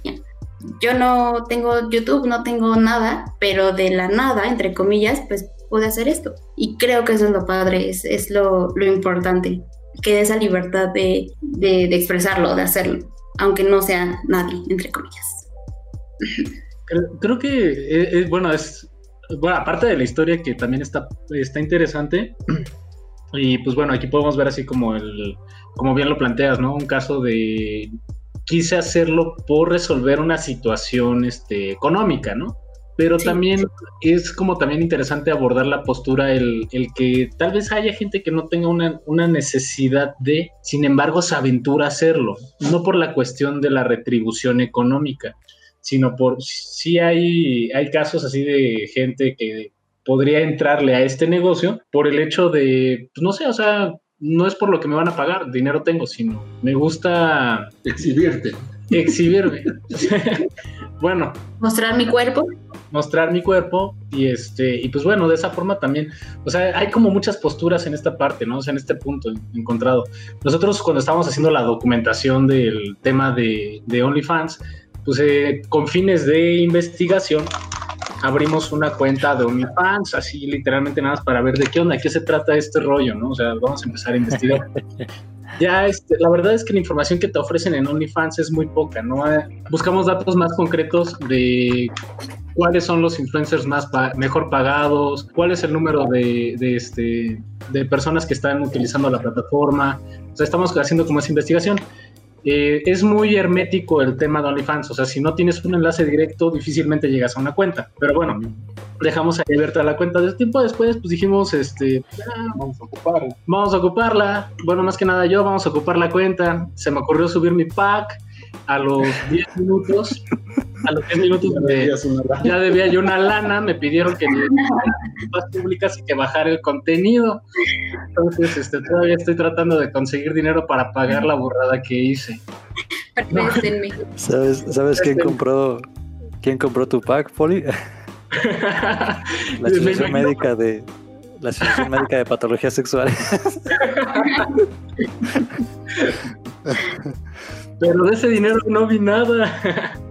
[SPEAKER 3] Yo no tengo YouTube, no tengo nada, pero de la nada, entre comillas, pues pude hacer esto. Y creo que eso es lo padre, es, es lo, lo, importante, que esa libertad de, de, expresarlo, de hacerlo, aunque no sea nadie, entre comillas.
[SPEAKER 2] Creo, que, eh, es, bueno, es bueno, aparte de la historia que también está, está interesante, y pues bueno, aquí podemos ver así como el, como bien lo planteas, ¿no? Un caso de quise hacerlo por resolver una situación este, económica, ¿no? Pero también es como también interesante abordar la postura, el, el, que tal vez haya gente que no tenga una, una, necesidad de, sin embargo, se aventura a hacerlo, no por la cuestión de la retribución económica, sino por si hay, hay casos así de gente que podría entrarle a este negocio por el hecho de, pues no sé, o sea, no es por lo que me van a pagar, dinero tengo, sino me gusta
[SPEAKER 4] exhibirte.
[SPEAKER 2] Exhibirme. bueno.
[SPEAKER 3] Mostrar mi cuerpo.
[SPEAKER 2] Mostrar mi cuerpo y este, y pues bueno, de esa forma también, o sea, hay como muchas posturas en esta parte, ¿no? O sea, en este punto encontrado. Nosotros cuando estábamos haciendo la documentación del tema de, de OnlyFans, pues eh, con fines de investigación abrimos una cuenta de OnlyFans, así literalmente nada más para ver de qué onda, qué se trata este rollo, ¿no? O sea, vamos a empezar a investigar. ya, este, la verdad es que la información que te ofrecen en OnlyFans es muy poca, ¿no? Eh, buscamos datos más concretos de cuáles son los influencers más mejor pagados, cuál es el número de, de, este, de personas que están utilizando la plataforma. O sea, estamos haciendo como esa investigación. Eh, es muy hermético el tema de OnlyFans, o sea, si no tienes un enlace directo, difícilmente llegas a una cuenta. Pero bueno, dejamos abierta la cuenta. De tiempo después, pues dijimos, este, vamos a ocuparla. Vamos a ocuparla. Bueno, más que nada yo, vamos a ocupar la cuenta. Se me ocurrió subir mi pack a los 10 minutos, a los 10 minutos ya debía yo una lana, me pidieron que más públicas y que bajar el contenido. Entonces, este, todavía estoy tratando de conseguir dinero para pagar la burrada que hice.
[SPEAKER 1] ¿Sabes, ¿Sabes quién compró quién compró tu pack, Poli? la asociación médica de la asociación médica de patologías sexuales.
[SPEAKER 2] Pero de ese dinero no vi nada.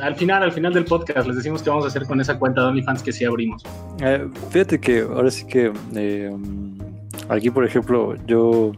[SPEAKER 2] al final, al final del podcast, les decimos qué vamos a hacer con esa cuenta de OnlyFans que sí abrimos.
[SPEAKER 1] Eh, fíjate que ahora sí que eh, aquí, por ejemplo, yo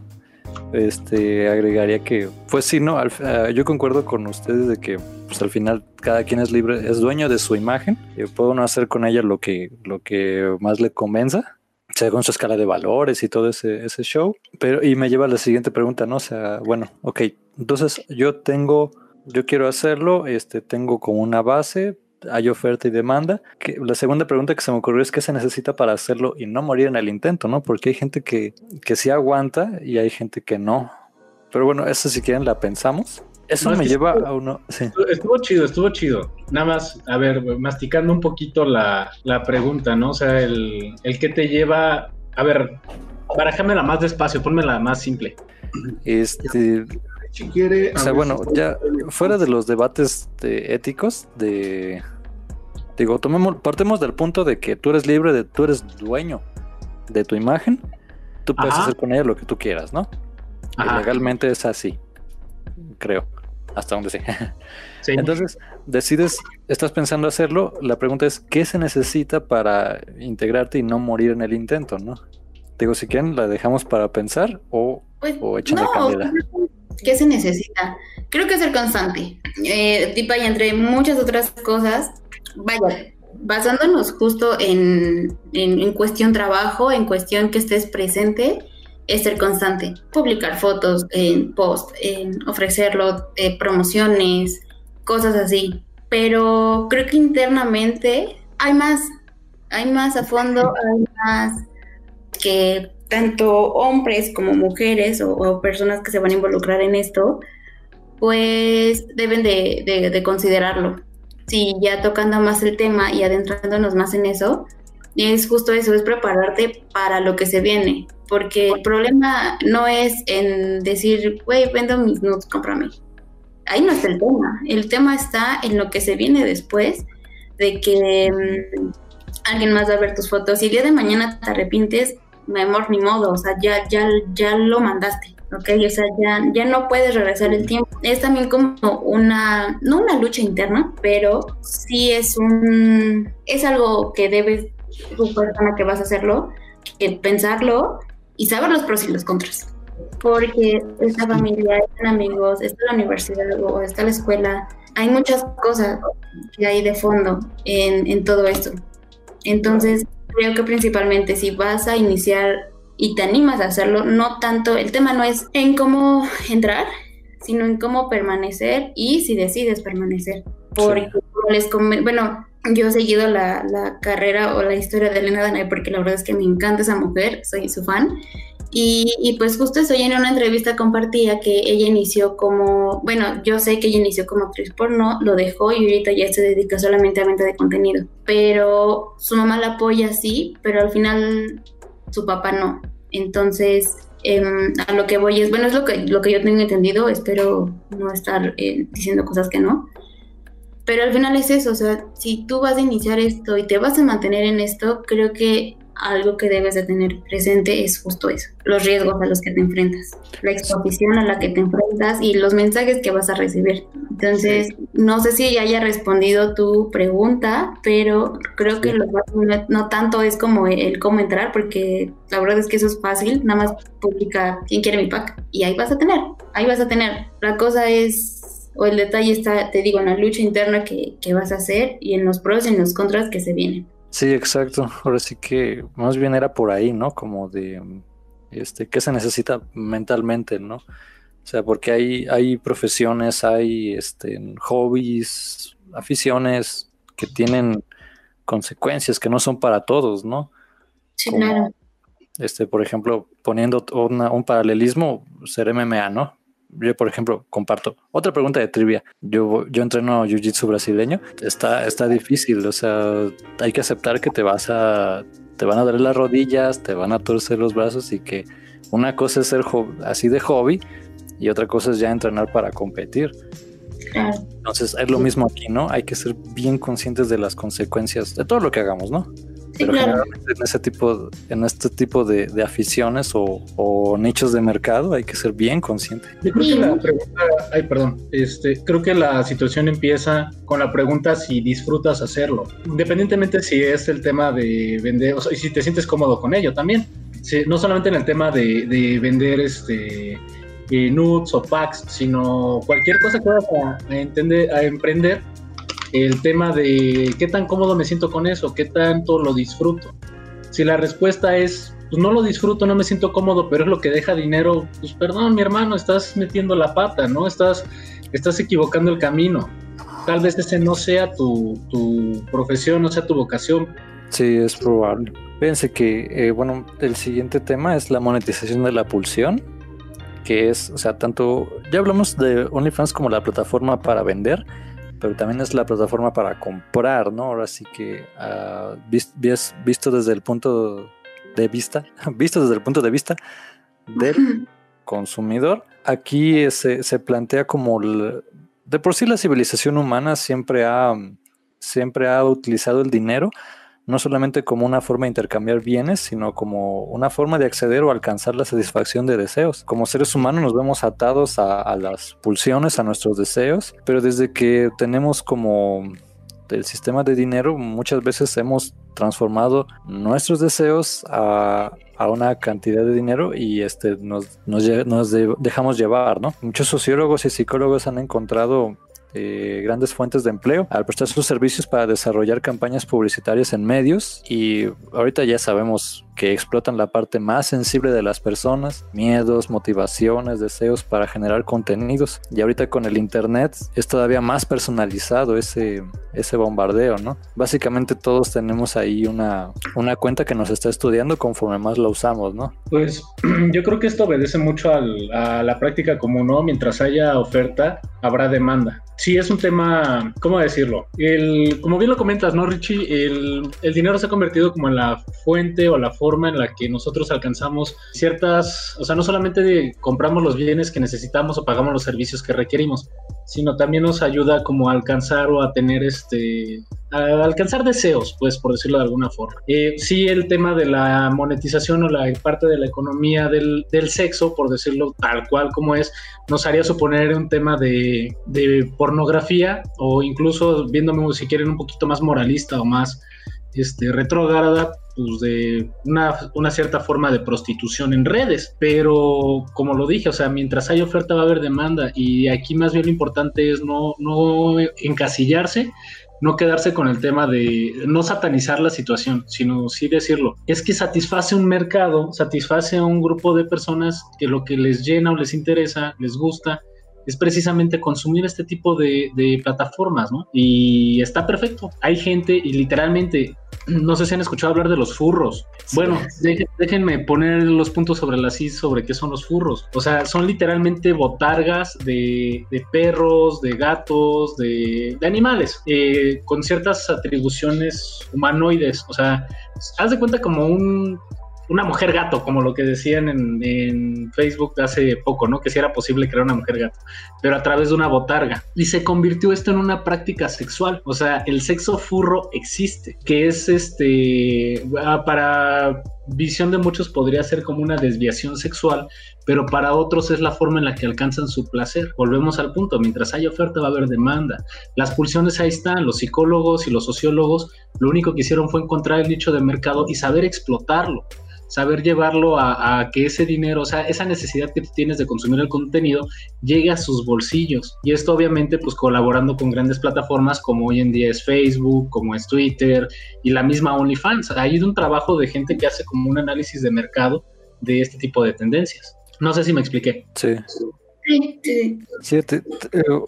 [SPEAKER 1] este agregaría que, pues sí, no, eh, yo concuerdo con ustedes de que pues al final cada quien es libre, es dueño de su imagen, y puede uno hacer con ella lo que, lo que más le convenza según su escala de valores y todo ese, ese show. Pero, y me lleva a la siguiente pregunta, ¿no? O sea, bueno, ok, entonces yo tengo yo quiero hacerlo, este, tengo como una base, hay oferta y demanda. Que, la segunda pregunta que se me ocurrió es qué se necesita para hacerlo y no morir en el intento, ¿no? Porque hay gente que, que sí aguanta y hay gente que no. Pero bueno, eso si quieren la pensamos. Eso me lleva a uno.
[SPEAKER 2] Estuvo chido, estuvo chido. Nada más, a ver, masticando un poquito la, la pregunta, ¿no? O sea, el, el que te lleva. A ver, la más despacio, la más simple.
[SPEAKER 1] Este
[SPEAKER 4] si quiere.
[SPEAKER 1] O sea, bueno, ya fuera de los debates de éticos, de. Digo, tomemos, partemos del punto de que tú eres libre, de tú eres dueño de tu imagen, tú puedes hacer con ella lo que tú quieras, ¿no? Legalmente es así, creo, hasta donde sé. Sí. Entonces, decides, estás pensando hacerlo, la pregunta es, ¿qué se necesita para integrarte y no morir en el intento, no? Digo, si quieren, la dejamos para pensar o,
[SPEAKER 3] pues,
[SPEAKER 1] o
[SPEAKER 3] no, candela. ¿Qué se necesita? Creo que ser constante. Eh, y entre muchas otras cosas, vaya, basándonos justo en, en, cuestión trabajo, en cuestión que estés presente, es ser constante. Publicar fotos en post, en ofrecerlo, eh, promociones, cosas así. Pero creo que internamente hay más, hay más a fondo, hay más que tanto hombres como mujeres o, personas que se van a involucrar en esto, pues deben de, considerarlo. Si ya tocando más el tema y adentrándonos más en eso, es justo eso, es prepararte para lo que se viene. Porque el problema no es en decir, güey, vendo mis nudes, cómprame. Ahí no está el tema. El tema está en lo que se viene después de que mm, alguien más va a ver tus fotos y el día de mañana te arrepientes, mi amor, ni modo, o sea, ya, ya, ya lo mandaste, ¿ok? O sea, ya, ya no puedes regresar el tiempo. Es también como una, no una lucha interna, pero sí es un, es algo que debes, tu persona que vas a hacerlo, que pensarlo y saber los pros y los contras. Porque esta familia, están amigos, está la universidad o está la escuela, hay muchas cosas que hay de fondo en, en todo esto. Entonces, creo que principalmente si vas a iniciar y te animas a hacerlo, no tanto, el tema no es en cómo entrar, sino en cómo permanecer y si decides permanecer. Porque les bueno, yo he seguido la, la, carrera o la historia de Elena Danay porque la verdad es que me encanta esa mujer, soy su fan. Y, pues justo eso, en una entrevista compartía que ella inició como, bueno, yo sé que ella inició como actriz porno, lo dejó y ahorita ya se dedica solamente a venta de contenido. Pero su mamá la apoya, sí, pero al final su papá no. Entonces, em, a lo que voy es, bueno, es lo que, lo que yo tengo entendido, espero no estar eh, diciendo cosas que no. Pero al final es eso, o sea, si tú vas a iniciar esto y te vas a mantener en esto, creo que algo que debes de tener presente es justo eso, los riesgos a los que te enfrentas, la exposición a la que te enfrentas y los mensajes que vas a recibir. Entonces, no sé si haya respondido tu pregunta, pero creo que lo, no, tanto es como el, cómo entrar, porque la verdad es que eso es fácil, nada más publica quién quiere mi pack y ahí vas a tener, ahí vas a tener. La cosa es o el detalle está, te digo, en la lucha interna que, que, vas a hacer y en los pros y en los contras que se vienen.
[SPEAKER 1] Sí, exacto. Ahora sí que más bien era por ahí, ¿no? Como de, este, ¿qué se necesita mentalmente, ¿no? O sea, porque hay, hay profesiones, hay este, hobbies, aficiones que tienen consecuencias que no son para todos, ¿no?
[SPEAKER 3] Sí, claro.
[SPEAKER 1] Este, por ejemplo, poniendo un paralelismo, ser MMA, ¿no? Yo, por ejemplo, comparto. Otra pregunta de trivia. Yo, yo entreno jiu-jitsu brasileño. Está, está difícil. O sea, hay que aceptar que te vas a, te van a dar las rodillas, te van a torcer los brazos y que una cosa es ser así de hobby y otra cosa es ya entrenar para competir. Entonces es lo mismo aquí, ¿no? Hay que ser bien conscientes de las consecuencias de todo lo que hagamos, ¿no? Pero generalmente en ese tipo, en este tipo de, aficiones o, nichos de mercado hay que ser bien consciente.
[SPEAKER 2] Yo creo que la pregunta, ay, perdón, este, creo que la situación empieza con la pregunta si disfrutas hacerlo, independientemente si es el tema de vender, o sea, y si te sientes cómodo con ello también. no solamente en el tema de, vender este eh, nudes o packs, sino cualquier cosa que vas a, entender, a emprender, el tema de qué tan cómodo me siento con eso, qué tanto lo disfruto. Si la respuesta es, pues no lo disfruto, no me siento cómodo, pero es lo que deja dinero, pues perdón, mi hermano, estás metiendo la pata, ¿no? Estás, estás equivocando el camino. Tal vez ese no sea tu, tu profesión, no sea tu vocación.
[SPEAKER 1] Sí, es probable. Fíjense que, eh, bueno, el siguiente tema es la monetización de la pulsión, que es, o sea, tanto, ya hablamos de OnlyFans como la plataforma para vender, pero también es la plataforma para comprar, ¿no? Ahora sí que uh, visto desde el punto de vista, visto desde el punto de vista del consumidor, aquí se, se plantea como de por sí la civilización humana siempre ha, siempre ha utilizado el dinero no solamente como una forma de intercambiar bienes, sino como una forma de acceder o alcanzar la satisfacción de deseos. Como seres humanos nos vemos atados a, las pulsiones, a nuestros deseos, pero desde que tenemos como el sistema de dinero, muchas veces hemos transformado nuestros deseos a, una cantidad de dinero y este, nos, nos, nos dejamos llevar, ¿no? Muchos sociólogos y psicólogos han encontrado eh, grandes fuentes de empleo al prestar sus servicios para desarrollar campañas publicitarias en medios. Y ahorita ya sabemos que explotan la parte más sensible de las personas, miedos, motivaciones, deseos para generar contenidos. Y ahorita con el internet es todavía más personalizado ese, ese bombardeo, ¿no? Básicamente todos tenemos ahí una, una cuenta que nos está estudiando conforme más la usamos, ¿no?
[SPEAKER 2] Pues yo creo que esto obedece mucho a la práctica común, ¿no? Mientras haya oferta, habrá demanda. Sí, es un tema, ¿cómo decirlo? El, como bien lo comentas, ¿no, Richie? El, el dinero se ha convertido como en la fuente o la forma en la que nosotros alcanzamos ciertas, o sea, no solamente compramos los bienes que necesitamos o pagamos los servicios que requerimos, sino también nos ayuda como a alcanzar o a tener este, a alcanzar deseos, pues por decirlo de alguna forma. Eh, sí, el tema de la monetización o la parte de la economía del, del, sexo, por decirlo tal cual como es, nos haría suponer un tema de, de pornografía o incluso viéndome si quieren un poquito más moralista o más este, retrógrada, pues de una, una, cierta forma de prostitución en redes. Pero como lo dije, o sea, mientras hay oferta va a haber demanda y aquí más bien lo importante es no, no encasillarse, no quedarse con el tema de no satanizar la situación, sino sí decirlo. Es que satisface un mercado, satisface a un grupo de personas que lo que les llena o les interesa, les gusta, es precisamente consumir este tipo de, plataformas, ¿no? Y está perfecto. Hay gente y literalmente, no sé si han escuchado hablar de los furros. Bueno, déjenme poner los puntos sobre las I sobre qué son los furros. O sea, son literalmente botargas de, perros, de gatos, de, animales, eh, con ciertas atribuciones humanoides. O sea, haz de cuenta como un una mujer gato, como lo que decían en, Facebook hace poco, ¿no? Que si era posible crear una mujer gato, pero a través de una botarga. Y se convirtió esto en una práctica sexual. O sea, el sexo furro existe, que es este, ah, para visión de muchos podría ser como una desviación sexual, pero para otros es la forma en la que alcanzan su placer. Volvemos al punto, mientras hay oferta va a haber demanda. Las pulsiones ahí están, los psicólogos y los sociólogos lo único que hicieron fue encontrar el nicho de mercado y saber explotarlo saber llevarlo a, que ese dinero, o sea, esa necesidad que tú tienes de consumir el contenido, llegue a sus bolsillos. Y esto obviamente pues colaborando con grandes plataformas como hoy en día es Facebook, como es Twitter y la misma OnlyFans. Hay un trabajo de gente que hace como un análisis de mercado de este tipo de tendencias. No sé si me expliqué.
[SPEAKER 1] Sí. Sí,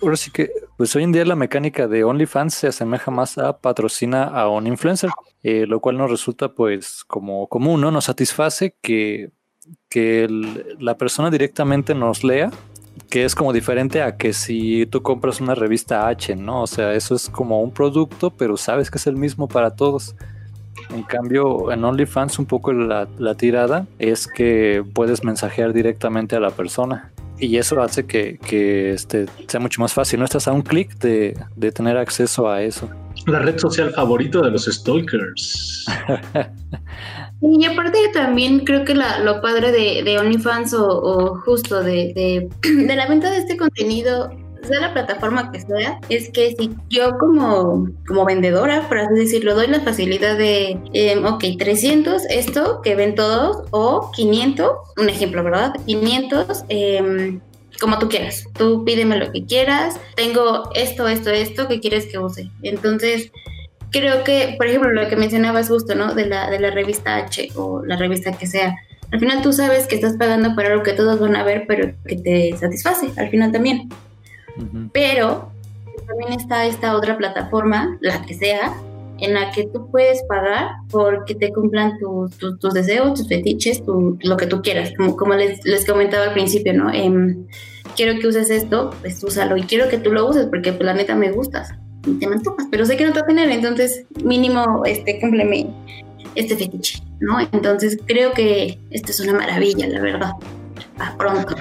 [SPEAKER 1] ahora sí que, pues hoy en día la mecánica de OnlyFans se asemeja más a patrocina a un influencer, eh, lo cual nos resulta pues como común, ¿no? Nos satisface que, que la persona directamente nos lea, que es como diferente a que si tú compras una revista H, ¿no? O sea, eso es como un producto, pero sabes que es el mismo para todos. En cambio, en OnlyFans un poco la, la tirada es que puedes mensajear directamente a la persona y eso hace que, que este, sea mucho más fácil. No estás a un clic de, de, tener acceso a eso.
[SPEAKER 2] La red social favorito de los stalkers.
[SPEAKER 3] Y aparte también creo que la, lo padre de, de OnlyFans o, o justo de, la venta de este contenido sea la plataforma que sea, es que si yo como, vendedora, por así decirlo, doy la facilidad de, eh, ok, 300, esto que ven todos, o 500, un ejemplo, ¿verdad? 500, eh, como tú quieras. Tú pídeme lo que quieras. Tengo esto, esto, esto que quieres que use. Entonces, creo que, por ejemplo, lo que mencionabas justo, ¿no? De la, de la revista H o la revista que sea. Al final tú sabes que estás pagando por algo que todos van a ver, pero que te satisface al final también. Pero también está esta otra plataforma, la que sea, en la que tú puedes pagar porque te cumplan tus deseos, tus fetiches, lo que tú quieras. Como, como les, les, comentaba al principio, ¿no? Em, quiero que uses esto, pues úsalo. Y quiero que tú lo uses porque pues, la neta me gustas. Y te me antojas, pero sé que no te va a tener, entonces mínimo este, cúmpleme este fetiche, ¿no? Entonces creo que esto es una maravilla, la verdad. A pronto.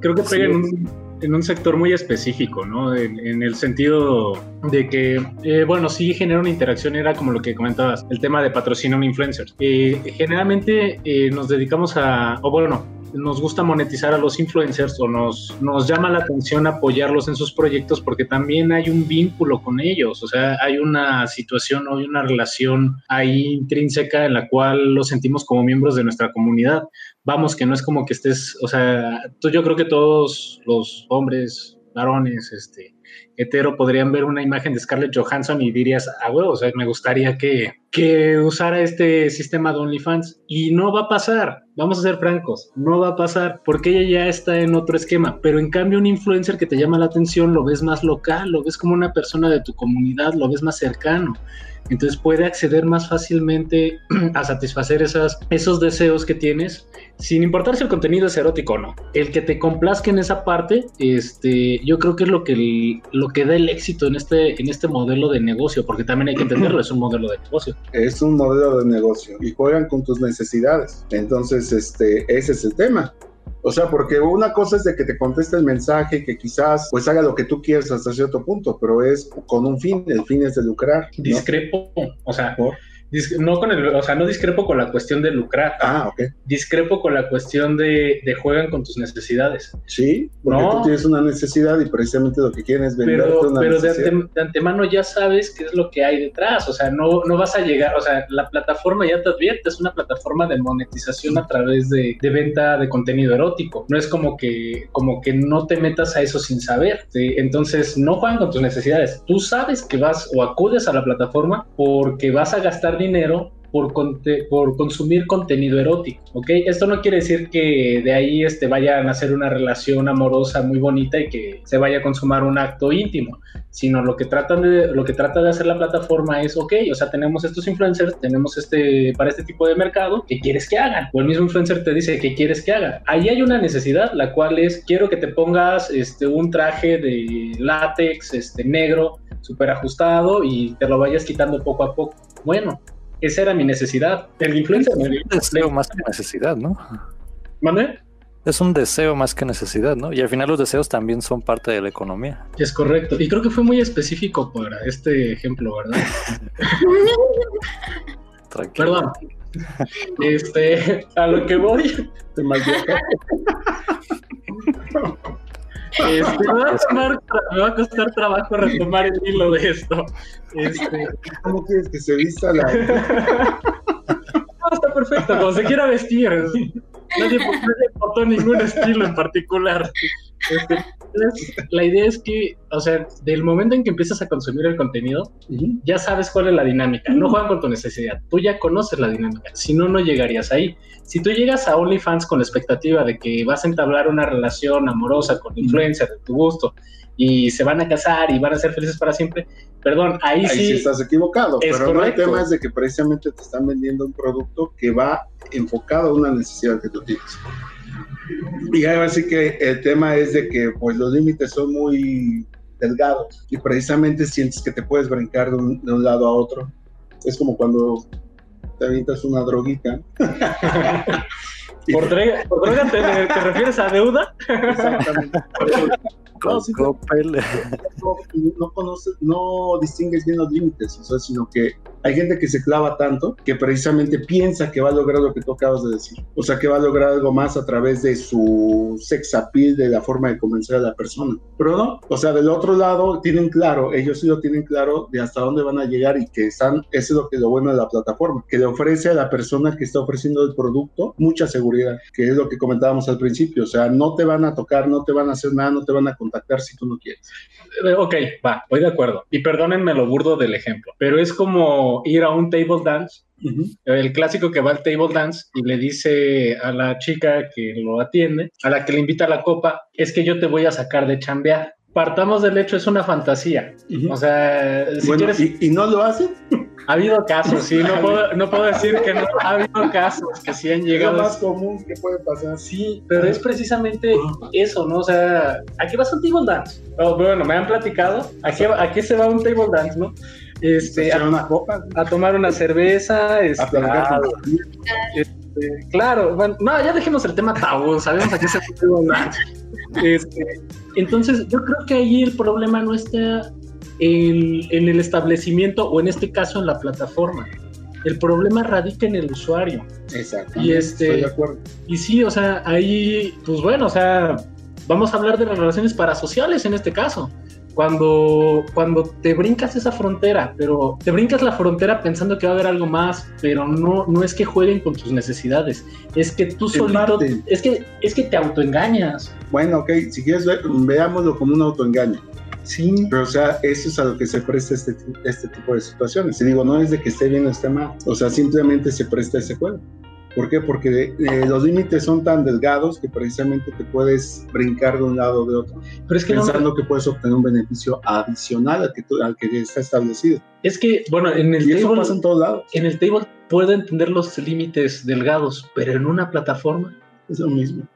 [SPEAKER 2] creo que pega en, un, en, un, sector muy específico, ¿no? En, en el sentido de que, eh, bueno, sí genera una interacción, era como lo que comentabas, el tema de patrocinio a un influencer. Eh, generalmente eh, nos dedicamos a, o bueno, nos gusta monetizar a los influencers o nos, nos llama la atención apoyarlos en sus proyectos porque también hay un vínculo con ellos, o sea, hay una situación o hay una relación ahí intrínseca en la cual los sentimos como miembros de nuestra comunidad. Vamos, que no es como que estés, o sea, yo creo que todos los hombres, varones, este, hetero podrían ver una imagen de Scarlett Johansson y dirías, ah, huevo, o sea, me gustaría que, que usara este sistema de OnlyFans. Y no va a pasar, vamos a ser francos, no va a pasar porque ella ya está en otro esquema. Pero en cambio, un influencer que te llama la atención lo ves más local, lo ves como una persona de tu comunidad, lo ves más cercano. Entonces puede acceder más fácilmente a satisfacer esos deseos que tienes, sin importar si el contenido es erótico o no. El que te complazca en esa parte, este, yo creo que es lo que, lo que da el éxito en este, en este modelo de negocio, porque también hay que entenderlo, es un modelo de negocio.
[SPEAKER 4] Es un modelo de negocio y juegan con tus necesidades. Entonces, este, ese es el tema. O sea, porque una cosa es de que te conteste el mensaje, que quizás pues haga lo que tú quieres hasta cierto punto, pero es con un fin, el fin es de lucrar.
[SPEAKER 2] ¿no? Discrepo, o sea, ¿Por? No con el, o sea, no discrepo con la cuestión de lucrar.
[SPEAKER 4] Ah, ok.
[SPEAKER 2] Discrepo con la cuestión de, de juegan con tus necesidades.
[SPEAKER 4] Sí, porque no. tú tienes una necesidad y precisamente lo que quieres es venderte
[SPEAKER 2] pero,
[SPEAKER 4] una
[SPEAKER 2] pero
[SPEAKER 4] necesidad.
[SPEAKER 2] de, ante, de, antemano ya sabes qué es lo que hay detrás. O sea, no, no vas a llegar, o sea, la plataforma ya te advierte, es una plataforma de monetización a través de, de venta de contenido erótico. No es como que, como que no te metas a eso sin saber. ¿sí? Entonces, no juegan con tus necesidades. Tú sabes que vas o acudes a la plataforma porque vas a gastar dinero por, por, consumir contenido erótico, ¿ok? Esto no quiere decir que de ahí este, vaya a nacer una relación amorosa muy bonita y que se vaya a consumar un acto íntimo, sino lo que, tratan de, lo que trata de hacer la plataforma es, ok, o sea, tenemos estos influencers, tenemos este, para este tipo de mercado, ¿qué quieres que hagan? O el mismo influencer te dice, ¿qué quieres que haga? Ahí hay una necesidad, la cual es, quiero que te pongas este, un traje de látex este, negro, súper ajustado y te lo vayas quitando poco a poco. Bueno, esa era mi necesidad. El influencer
[SPEAKER 1] es un deseo más que necesidad, ¿no?
[SPEAKER 2] ¿Mande?
[SPEAKER 1] Es un deseo más que necesidad, ¿no? Y al final los deseos también son parte de la economía.
[SPEAKER 2] Es correcto. Y creo que fue muy específico para este ejemplo, ¿verdad?
[SPEAKER 1] Tranquilo.
[SPEAKER 2] Perdón. Este, a lo que voy. Te este, me, va a tomar, me, va a costar trabajo retomar el hilo de esto. Este,
[SPEAKER 4] ¿Cómo quieres que se vista la.?
[SPEAKER 2] Está perfecto, como se quiera vestir. Nadie, votó ningún estilo en particular. Este, la idea es que, o sea, del momento en que empiezas a consumir el contenido, uh -huh. ya sabes cuál es la dinámica. No juegan con tu necesidad. Tú ya conoces la dinámica. Si no, no llegarías ahí. Si tú llegas a OnlyFans con la expectativa de que vas a entablar una relación amorosa con influencer de tu gusto y se van a casar y van a ser felices para siempre, perdón, ahí,
[SPEAKER 4] Ahí
[SPEAKER 2] sí.
[SPEAKER 4] sí estás equivocado,
[SPEAKER 2] es
[SPEAKER 4] pero no, el
[SPEAKER 2] correcto.
[SPEAKER 4] tema es de que precisamente te están vendiendo un producto que va enfocado a una necesidad que tú tienes. Y ahora sí que el tema es de que pues los límites son muy delgados y precisamente sientes que te puedes brincar de un, de un lado a otro. Es como cuando te avientas una droguita
[SPEAKER 2] ¿Por droga, por droga te, te refieres a deuda?
[SPEAKER 4] Exactamente.
[SPEAKER 1] Con
[SPEAKER 4] No, sí,
[SPEAKER 1] Coppel.
[SPEAKER 4] no, no conoces, no distingues bien los límites, o sea, sino que hay gente que se clava tanto que precisamente piensa que va a lograr lo que tú acabas de decir. O sea, que va a lograr algo más a través de su sex appeal, de la forma de convencer a la persona. Pero no, o sea, del otro lado tienen claro, ellos sí lo tienen claro de hasta dónde van a llegar y que están, eso es lo que es lo bueno de la plataforma, que le ofrece a la persona que está ofreciendo el producto mucha seguridad, que es lo que comentábamos al principio. O sea, no te van a tocar, no te van a hacer nada, no te van a contactar si tú no quieres.
[SPEAKER 2] Eh, Ok, va, voy de acuerdo. Y perdónenme lo burdo del ejemplo, pero es como ir a un table dance, el clásico que va al table dance y le dice a la chica que lo atiende, a la que le invita a la copa, es que yo te voy a sacar de chambear. Partamos del hecho, es una fantasía.
[SPEAKER 4] Ujú.
[SPEAKER 2] O sea, si
[SPEAKER 4] bueno,
[SPEAKER 2] quieres,
[SPEAKER 4] ¿y, y no lo hacen?
[SPEAKER 2] ha habido casos, sí, no puedo, no puedo decir que no, ha habido casos que sí han
[SPEAKER 4] Es lo
[SPEAKER 2] llegado.
[SPEAKER 4] más común que puede pasar.
[SPEAKER 2] Sí, pero es precisamente eso, ¿no? O sea, aquí vas a un table dance. Oh, bueno, me han platicado, aquí, aquí se va a un table dance, ¿no? Este, a,
[SPEAKER 4] una copa,
[SPEAKER 2] a tomar una cerveza, este,
[SPEAKER 4] a
[SPEAKER 2] este, claro, bueno, no, ya dejemos el tema tabú, sabemos a qué se dance. Este, entonces, yo creo que ahí el problema no está en, en el establecimiento o en este caso en la plataforma. El problema radica en el usuario.
[SPEAKER 4] Exacto.
[SPEAKER 2] Y este-
[SPEAKER 4] Estoy de acuerdo.
[SPEAKER 2] Y sí, o sea, ahí, pues bueno, o sea, vamos a hablar de las relaciones parasociales en este caso. Cuando, cuando te brincas esa frontera, pero te brincas la frontera pensando que va a haber algo más, pero no, no es que jueguen con tus necesidades, es que tú
[SPEAKER 4] En
[SPEAKER 2] solito, es que, es que te autoengañas.
[SPEAKER 4] Bueno, ok, si quieres ver, veámoslo como un autoengaño.
[SPEAKER 2] Sí,
[SPEAKER 4] Pero, o sea, eso es a lo que se presta este, este tipo de situaciones. Y digo, no es de que esté bien o esté mal. O sea, simplemente se presta ese juego. ¿Por qué? Porque eh, los límites son tan delgados que precisamente te puedes brincar de un lado o de otro,
[SPEAKER 2] pero es que no,
[SPEAKER 4] pensando que puedes obtener un beneficio adicional al que, tú- al que está establecido.
[SPEAKER 2] es que, bueno, en el
[SPEAKER 4] Y eso
[SPEAKER 2] table,
[SPEAKER 4] pasa en todos lados.
[SPEAKER 2] en el table puedo entender los límites delgados, pero en una plataforma,
[SPEAKER 4] Es lo mismo.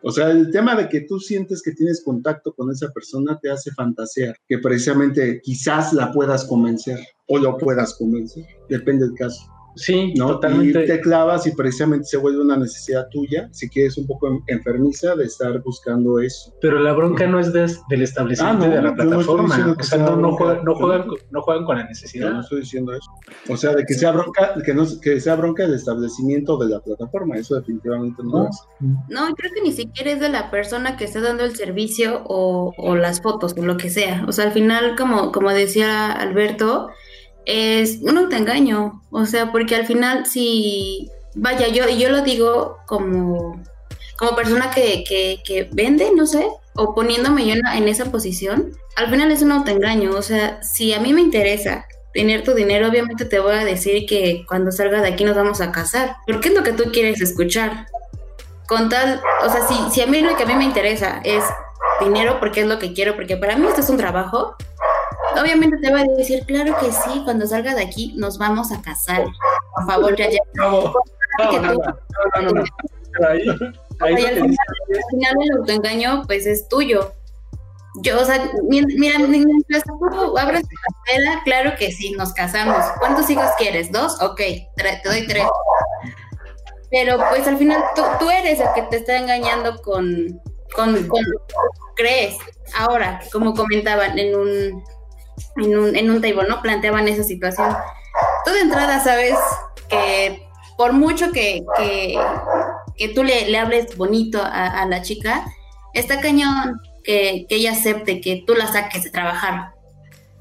[SPEAKER 4] O sea, el tema de que tú sientes que tienes contacto con esa persona te hace fantasear, que precisamente quizás la puedas convencer o lo puedas convencer, depende del caso.
[SPEAKER 2] Sí,
[SPEAKER 4] ¿no?
[SPEAKER 2] totalmente.
[SPEAKER 4] Y te clavas y precisamente se vuelve una necesidad tuya, si quieres un poco en- enfermiza de estar buscando eso.
[SPEAKER 2] Pero la bronca no es des- del establecimiento
[SPEAKER 4] Ah, no,
[SPEAKER 2] de la
[SPEAKER 4] no
[SPEAKER 2] plataforma.
[SPEAKER 4] que
[SPEAKER 2] o sea, no, no juegan, no, juegan, con- no juegan con la
[SPEAKER 4] Yo no
[SPEAKER 2] necesidad.
[SPEAKER 4] estoy diciendo eso. O sea, de que sea bronca, que no que sea bronca el establecimiento de la plataforma, eso definitivamente no,
[SPEAKER 2] No.
[SPEAKER 4] es.
[SPEAKER 3] No, creo que ni siquiera es de la persona que está dando el servicio o, o las fotos o lo que sea. O sea, al final, como, como decía Alberto, es un autoengaño. O sea, porque al final, si, vaya, yo, yo lo digo como, como persona que, que, que vende, no sé, o poniéndome yo en, esa posición, al final es un autoengaño. O sea, si a mí me interesa tener tu dinero, obviamente te voy a decir que cuando salga de aquí nos vamos a casar. Porque es lo que tú quieres escuchar con tal, o sea, si, si a mí lo que a mí me interesa es dinero porque es lo que quiero, porque para mí esto es un trabajo, obviamente te voy a decir, claro que sí, cuando salga de aquí nos vamos a casar. Por favor, ya, ya.
[SPEAKER 2] No, no,
[SPEAKER 3] que
[SPEAKER 2] no, no, no. Ahí, ahí
[SPEAKER 3] Oye, al final,
[SPEAKER 2] dices
[SPEAKER 3] al final el autoengaño, pues es tuyo. Yo, o sea, mi- mira, mientras tú abres tu cartera, claro que sí, nos casamos. ¿Cuántos hijos quieres? ¿Dos? Ok, te doy tres. Pero pues al final tú, tú eres el que te está engañando con, con, con crees. Ahora, como comentaban en un, en un, en un table, ¿no? Planteaban esa situación. Tú de entrada sabes que por mucho que, que, que tú le, le hables bonito a, a la chica, está cañón que, que ella acepte que tú la saques de trabajar.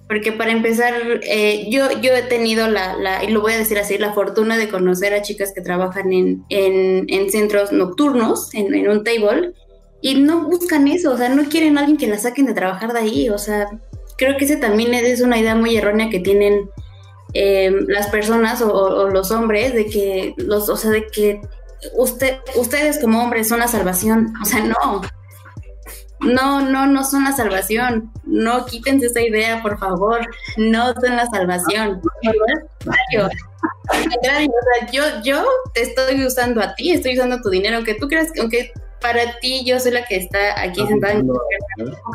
[SPEAKER 3] Porque para empezar, eh, yo, yo he tenido la, la, y lo voy a decir así, la fortuna de conocer a chicas que trabajan en, en, en centros nocturnos, en, en un table, y no buscan eso, o sea, no quieren a alguien que la saquen de trabajar de ahí, o sea, creo que ese también es una idea muy errónea que tienen eh, las personas o, o los hombres, de que, los, o sea, de que usted, ustedes como hombres son la salvación, o sea, no, no, no, no son la salvación. No quítense esa idea, por favor. No son la salvación. Yo, yo te estoy usando a ti, estoy usando tu dinero, aunque tú creas que, aunque para ti yo soy la que está aquí sentada en poca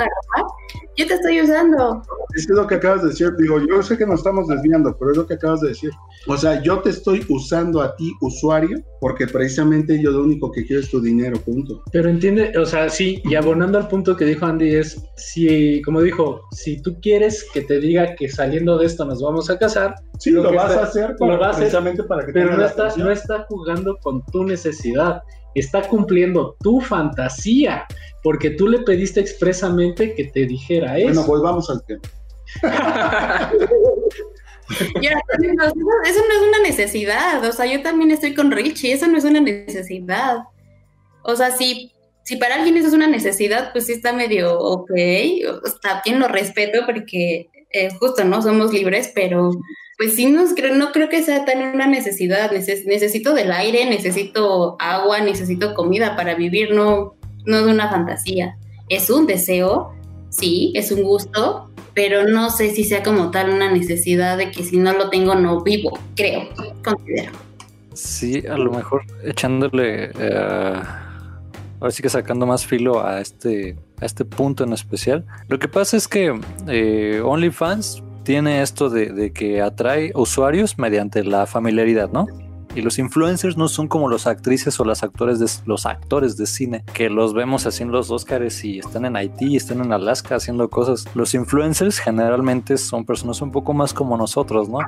[SPEAKER 3] ropa, yo te estoy usando.
[SPEAKER 4] Es lo que acabas de decir. Digo, yo sé que nos estamos desviando, pero es lo que acabas de decir. O sea, yo te estoy usando a ti, usuario, porque precisamente yo lo único que quiero es tu dinero, punto.
[SPEAKER 2] Pero entiende, o sea, sí, y abonando al punto que dijo Andy es, si, como dijo, si tú quieres que te diga que saliendo de esto nos vamos a casar,
[SPEAKER 4] Sí, lo, vas
[SPEAKER 2] está-
[SPEAKER 4] a hacer
[SPEAKER 2] lo a hacer,
[SPEAKER 4] precisamente para que
[SPEAKER 2] pero no
[SPEAKER 4] la
[SPEAKER 2] está,
[SPEAKER 4] atención.
[SPEAKER 2] no está jugando con tu necesidad, está cumpliendo tu fantasía, porque tú le pediste expresamente que te dijera eso.
[SPEAKER 4] Bueno, volvamos al tema.
[SPEAKER 3] Y ahora, no, eso, eso no es una necesidad. O sea, yo también estoy con Richie. Eso no es una necesidad. O sea, si, si para alguien eso es una necesidad, pues sí está medio ok. O- Está bien, lo respeto porque eh, justo, ¿no? Somos libres, pero pues sí, no creo, no creo que sea tan una necesidad. Neces- necesito del aire, necesito agua, necesito comida para vivir, no, no de una fantasía. Es un deseo, sí, es un gusto, pero no sé si sea como tal una necesidad de que si no lo tengo no vivo, creo, considero.
[SPEAKER 1] Sí, a lo mejor echándole, eh, ahora sí que sacando más filo a este, a este punto en especial. Lo que pasa es que eh, OnlyFans tiene esto de, de que atrae usuarios mediante la familiaridad, ¿no? Y los influencers no son como los actrices o las actores de, los actores de cine que los vemos haciendo los Oscars y están en Haití, están en Alaska haciendo cosas. Los influencers generalmente son personas un poco más como nosotros, ¿no?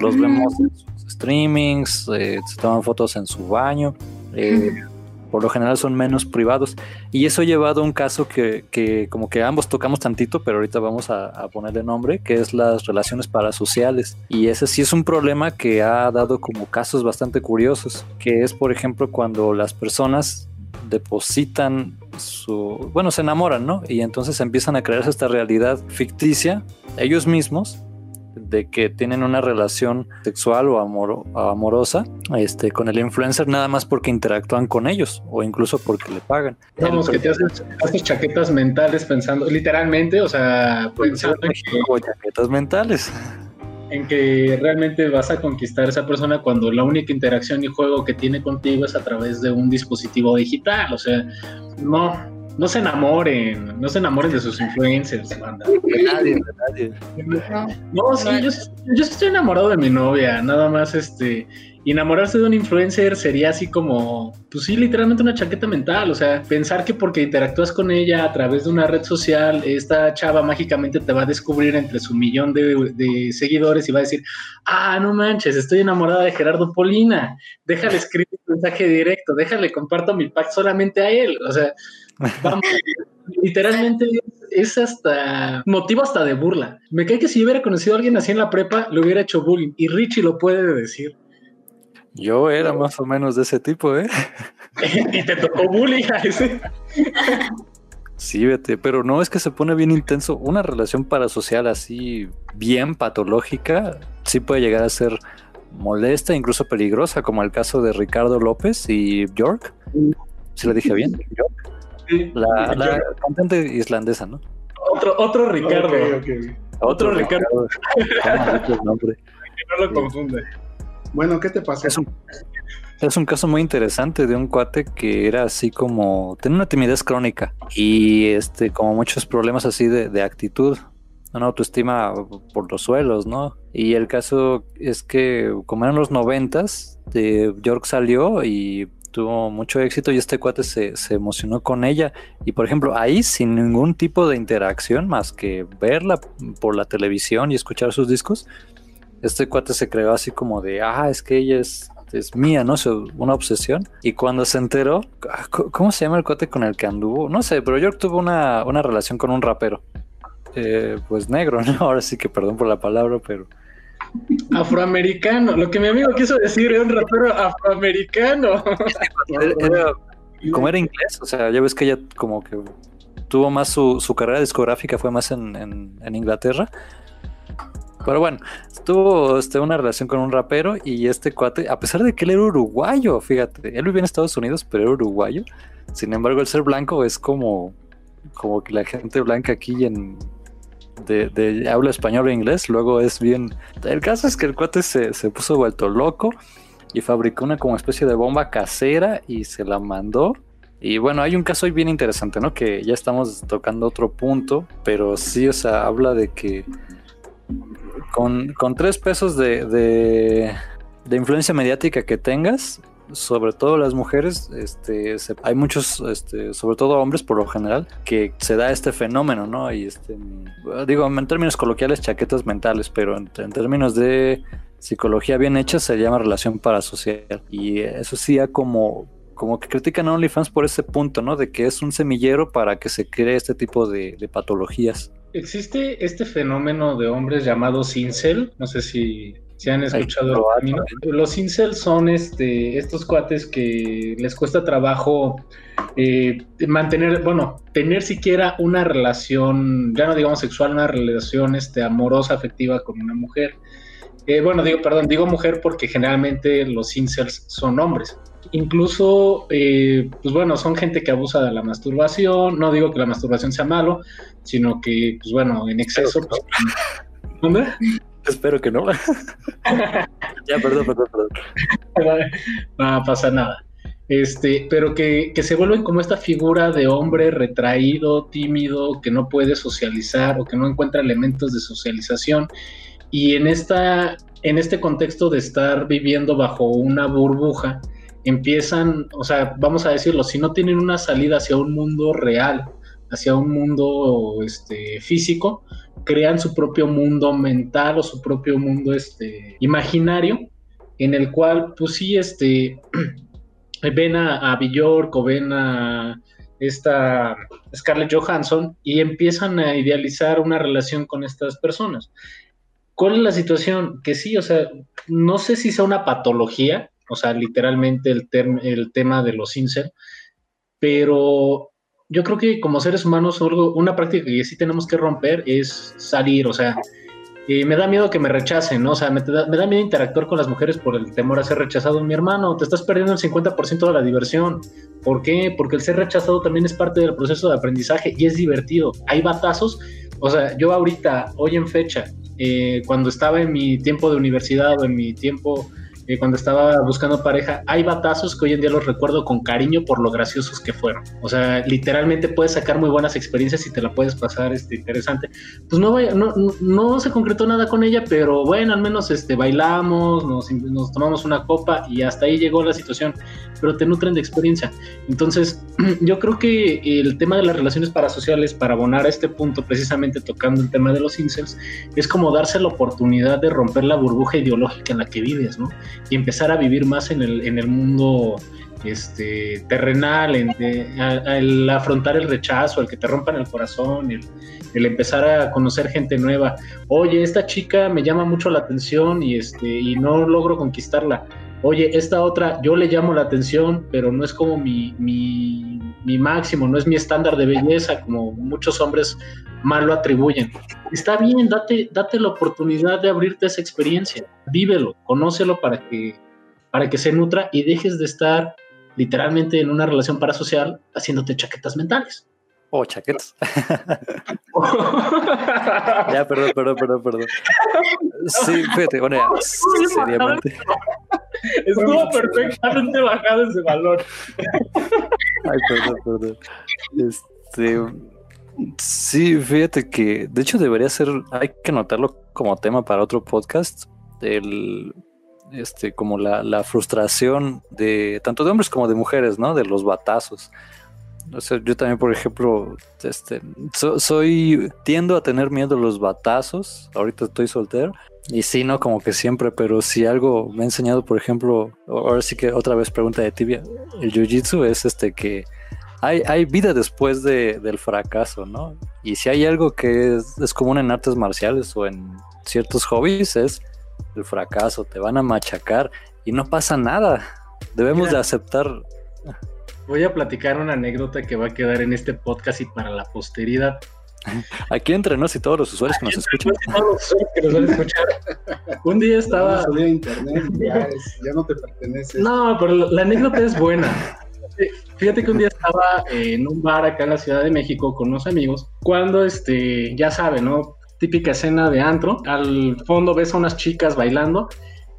[SPEAKER 1] Los
[SPEAKER 3] Mm.
[SPEAKER 1] vemos en sus streamings, eh, se toman fotos en su baño. eh, por lo general son menos privados. Y eso ha llevado a un caso que, que como que ambos tocamos tantito, pero ahorita vamos a, a ponerle nombre, que es las relaciones parasociales. Y ese sí es un problema que ha dado como casos bastante curiosos, que es por ejemplo cuando las personas depositan su, bueno, se enamoran, ¿no? Y entonces empiezan a crearse esta realidad ficticia ellos mismos de que tienen una relación sexual o amor- amorosa este, con el influencer nada más porque interactúan con ellos o incluso porque le pagan.
[SPEAKER 2] Vamos, que te haces, haces chaquetas mentales pensando, literalmente, o sea, pensando en que,
[SPEAKER 1] chaquetas mentales.
[SPEAKER 2] en que realmente vas a conquistar a esa persona cuando la única interacción y juego que tiene contigo es a través de un dispositivo digital. O sea, no, no se enamoren, no se enamoren de sus influencers, banda.
[SPEAKER 1] De nadie, de nadie.
[SPEAKER 2] No, sí, yo, yo estoy enamorado de mi novia, nada más este. enamorarse de un influencer sería así como, pues sí, literalmente una chaqueta mental. O sea, pensar que porque interactúas con ella a través de una red social, esta chava mágicamente te va a descubrir entre su millón de, de seguidores y va a decir, ah, no manches, estoy enamorada de Gerardo Polina. Déjale escribir un mensaje directo, déjale comparto mi pack solamente a él. O sea, vamos. Literalmente es hasta motivo hasta de burla. Me cae que si yo hubiera conocido a alguien así en la prepa, le hubiera hecho bullying. Y Richie lo puede decir.
[SPEAKER 1] Yo era más o menos de ese tipo, ¿eh?
[SPEAKER 2] y te tocó bullying a ese.
[SPEAKER 1] Sí, vete, pero no es que se pone bien intenso. Una relación parasocial así bien patológica sí puede llegar a ser molesta, incluso peligrosa, como el caso de Ricardo López y York. Si lo dije bien, York. La, la cantante islandesa, ¿no?
[SPEAKER 2] Otro, otro Ricardo. Otro Ricardo. No lo confunde.
[SPEAKER 4] Bueno, ¿qué te pasó?
[SPEAKER 1] Es un, es un caso muy interesante de un cuate que era así como, tenía una timidez crónica y este, como muchos problemas así de, de actitud, una autoestima por los suelos, ¿no? Y el caso es que como eran los noventas, de York salió y tuvo mucho éxito y este cuate se, se emocionó con ella y por ejemplo ahí sin ningún tipo de interacción más que verla por la televisión y escuchar sus discos, este cuate se creó así como de, ah, es que ella es, es mía, ¿no? Una obsesión. Y cuando se enteró, ah, ¿cómo se llama el cuate con el que anduvo? No sé, pero York tuvo una, una relación con un rapero. Eh, pues negro, ¿no? Ahora sí que perdón por la palabra, pero...
[SPEAKER 2] Afroamericano. Lo que mi amigo quiso decir era un rapero afroamericano.
[SPEAKER 1] Como era inglés, o sea, ya ves que ella como que tuvo más su, carrera discográfica, fue más en Inglaterra. Pero bueno, tuvo este, una relación con un rapero y este cuate, a pesar de que él era uruguayo, fíjate, él vivía en Estados Unidos, pero era uruguayo. Sin embargo, el ser blanco es como, como que la gente blanca aquí en, de, habla español e inglés, luego es bien... El caso es que el cuate se, se puso vuelto loco y fabricó una como especie de bomba casera y se la mandó Y bueno, hay un caso ahí bien interesante, ¿no? Que ya estamos tocando otro punto, pero sí, o sea, habla de que con, con tres pesos de, de influencia mediática que tengas, sobre todo las mujeres, este, se- hay muchos, este, sobre todo hombres por lo general, que se da este fenómeno, ¿no? Y este, digo, en términos coloquiales, chaquetas mentales, pero en, términos de psicología bien hecha se llama relación parasocial. Y eso sí, como, como que critican a OnlyFans por ese punto, ¿no? De que es un semillero para que se cree este tipo de, patologías.
[SPEAKER 2] Existe este fenómeno de hombres llamados incel, no sé si, si han escuchado el. Los incel son este, estos cuates que les cuesta trabajo eh, mantener, bueno, tener siquiera una relación, ya no digamos sexual, una relación este, amorosa, afectiva con una mujer. Eh, bueno, digo, perdón, digo mujer porque generalmente los incels son hombres. Incluso, eh, pues bueno, son gente que abusa de la masturbación. No digo que la masturbación sea malo, sino que, pues bueno, en exceso. Pues, ¿Dónde?
[SPEAKER 1] Espero que no. ya, perdón, perdón, perdón.
[SPEAKER 2] no pasa nada. Este, pero que, que se vuelven como esta figura de hombre retraído, tímido, que no puede socializar o que no encuentra elementos de socialización. Y en, esta, en este contexto de estar viviendo bajo una burbuja, empiezan, o sea, vamos a decirlo, si no tienen una salida hacia un mundo real, hacia un mundo este, físico, crean su propio mundo mental o su propio mundo este, imaginario, en el cual, pues sí, este, ven a, a Bjork o ven a esta Scarlett Johansson y empiezan a idealizar una relación con estas personas. ¿Cuál es la situación? Que sí, o sea, no sé si sea una patología, o sea, literalmente el, el tema de los incel, pero yo creo que como seres humanos algo, una práctica que sí tenemos que romper es salir, o sea, me da miedo que me rechacen, ¿no? O sea, me da, me da miedo interactuar con las mujeres por el temor a ser rechazado. Mi hermano, te estás perdiendo el 50% de la diversión. ¿Por qué? Porque el ser rechazado también es parte del proceso de aprendizaje y es divertido. Hay batazos, o sea, yo ahorita, hoy en fecha, eh, cuando estaba en mi tiempo de universidad o en mi tiempo eh, cuando estaba buscando pareja, hay batazos que hoy en día los recuerdo con cariño por lo graciosos que fueron. O sea, literalmente puedes sacar muy buenas experiencias y te la puedes pasar este, interesante. Pues no, no, no se concretó nada con ella, pero bueno, al menos este, bailamos, nos, nos tomamos una copa y hasta ahí llegó la situación, pero te nutren de experiencia. Entonces, yo creo que el tema de las relaciones parasociales, para abonar a este punto, precisamente tocando el tema de los incels, es como darse la oportunidad de romper la burbuja ideológica en la que vives, ¿no? Y empezar a vivir más en el, en el mundo este, terrenal, en, el afrontar el rechazo, el que te rompan el corazón, el, el, empezar a conocer gente nueva. Oye, esta chica me llama mucho la atención y, este, y no logro conquistarla. Oye, esta otra, yo le llamo la atención, pero no es como mi, mi, mi máximo, no es mi estándar de belleza, como muchos hombres mal lo atribuyen. Está bien, date, date la oportunidad de abrirte esa experiencia, vívelo, conócelo para que, para que se nutra y dejes de estar literalmente en una relación parasocial haciéndote chaquetas mentales.
[SPEAKER 1] Oh, chaquetas. ya, perdón, perdón, perdón, perdón. Sí, fíjate, bueno, ya, seriamente.
[SPEAKER 2] Estuvo perfectamente bajado ese valor.
[SPEAKER 1] Ay, perdón, perdón. Este, sí, fíjate que, de hecho, debería ser, hay que anotarlo como tema para otro podcast, el, este, como la, la frustración de tanto de hombres como de mujeres, ¿no? De los batazos. O sea, yo también, por ejemplo, este, so, soy, tiendo a tener miedo a los batazos. Ahorita estoy soltero. Y sí, no, como que siempre, pero si algo me ha enseñado, por ejemplo, ahora sí que otra vez pregunta de tibia, el jiu-jitsu es este que hay, hay vida después de, del fracaso, ¿no? Y si hay algo que es, es común en artes marciales o en ciertos hobbies, es el fracaso, te van a machacar y no pasa nada. Debemos Mira. de aceptar
[SPEAKER 2] Voy a platicar una anécdota que va a quedar en este podcast y para la posteridad.
[SPEAKER 1] Aquí entre nos y todos los usuarios que nos escuchan.
[SPEAKER 2] Todos los usuarios que nos van a escuchar. Un día estaba.
[SPEAKER 4] No internet, ya, es, ya, no te pertenece.
[SPEAKER 2] No, pero la, la, anécdota es buena. Fíjate que un día estaba en un bar acá en la Ciudad de México con unos amigos. Cuando, este, ya saben, ¿no? Típica escena de antro. Al fondo ves a unas chicas bailando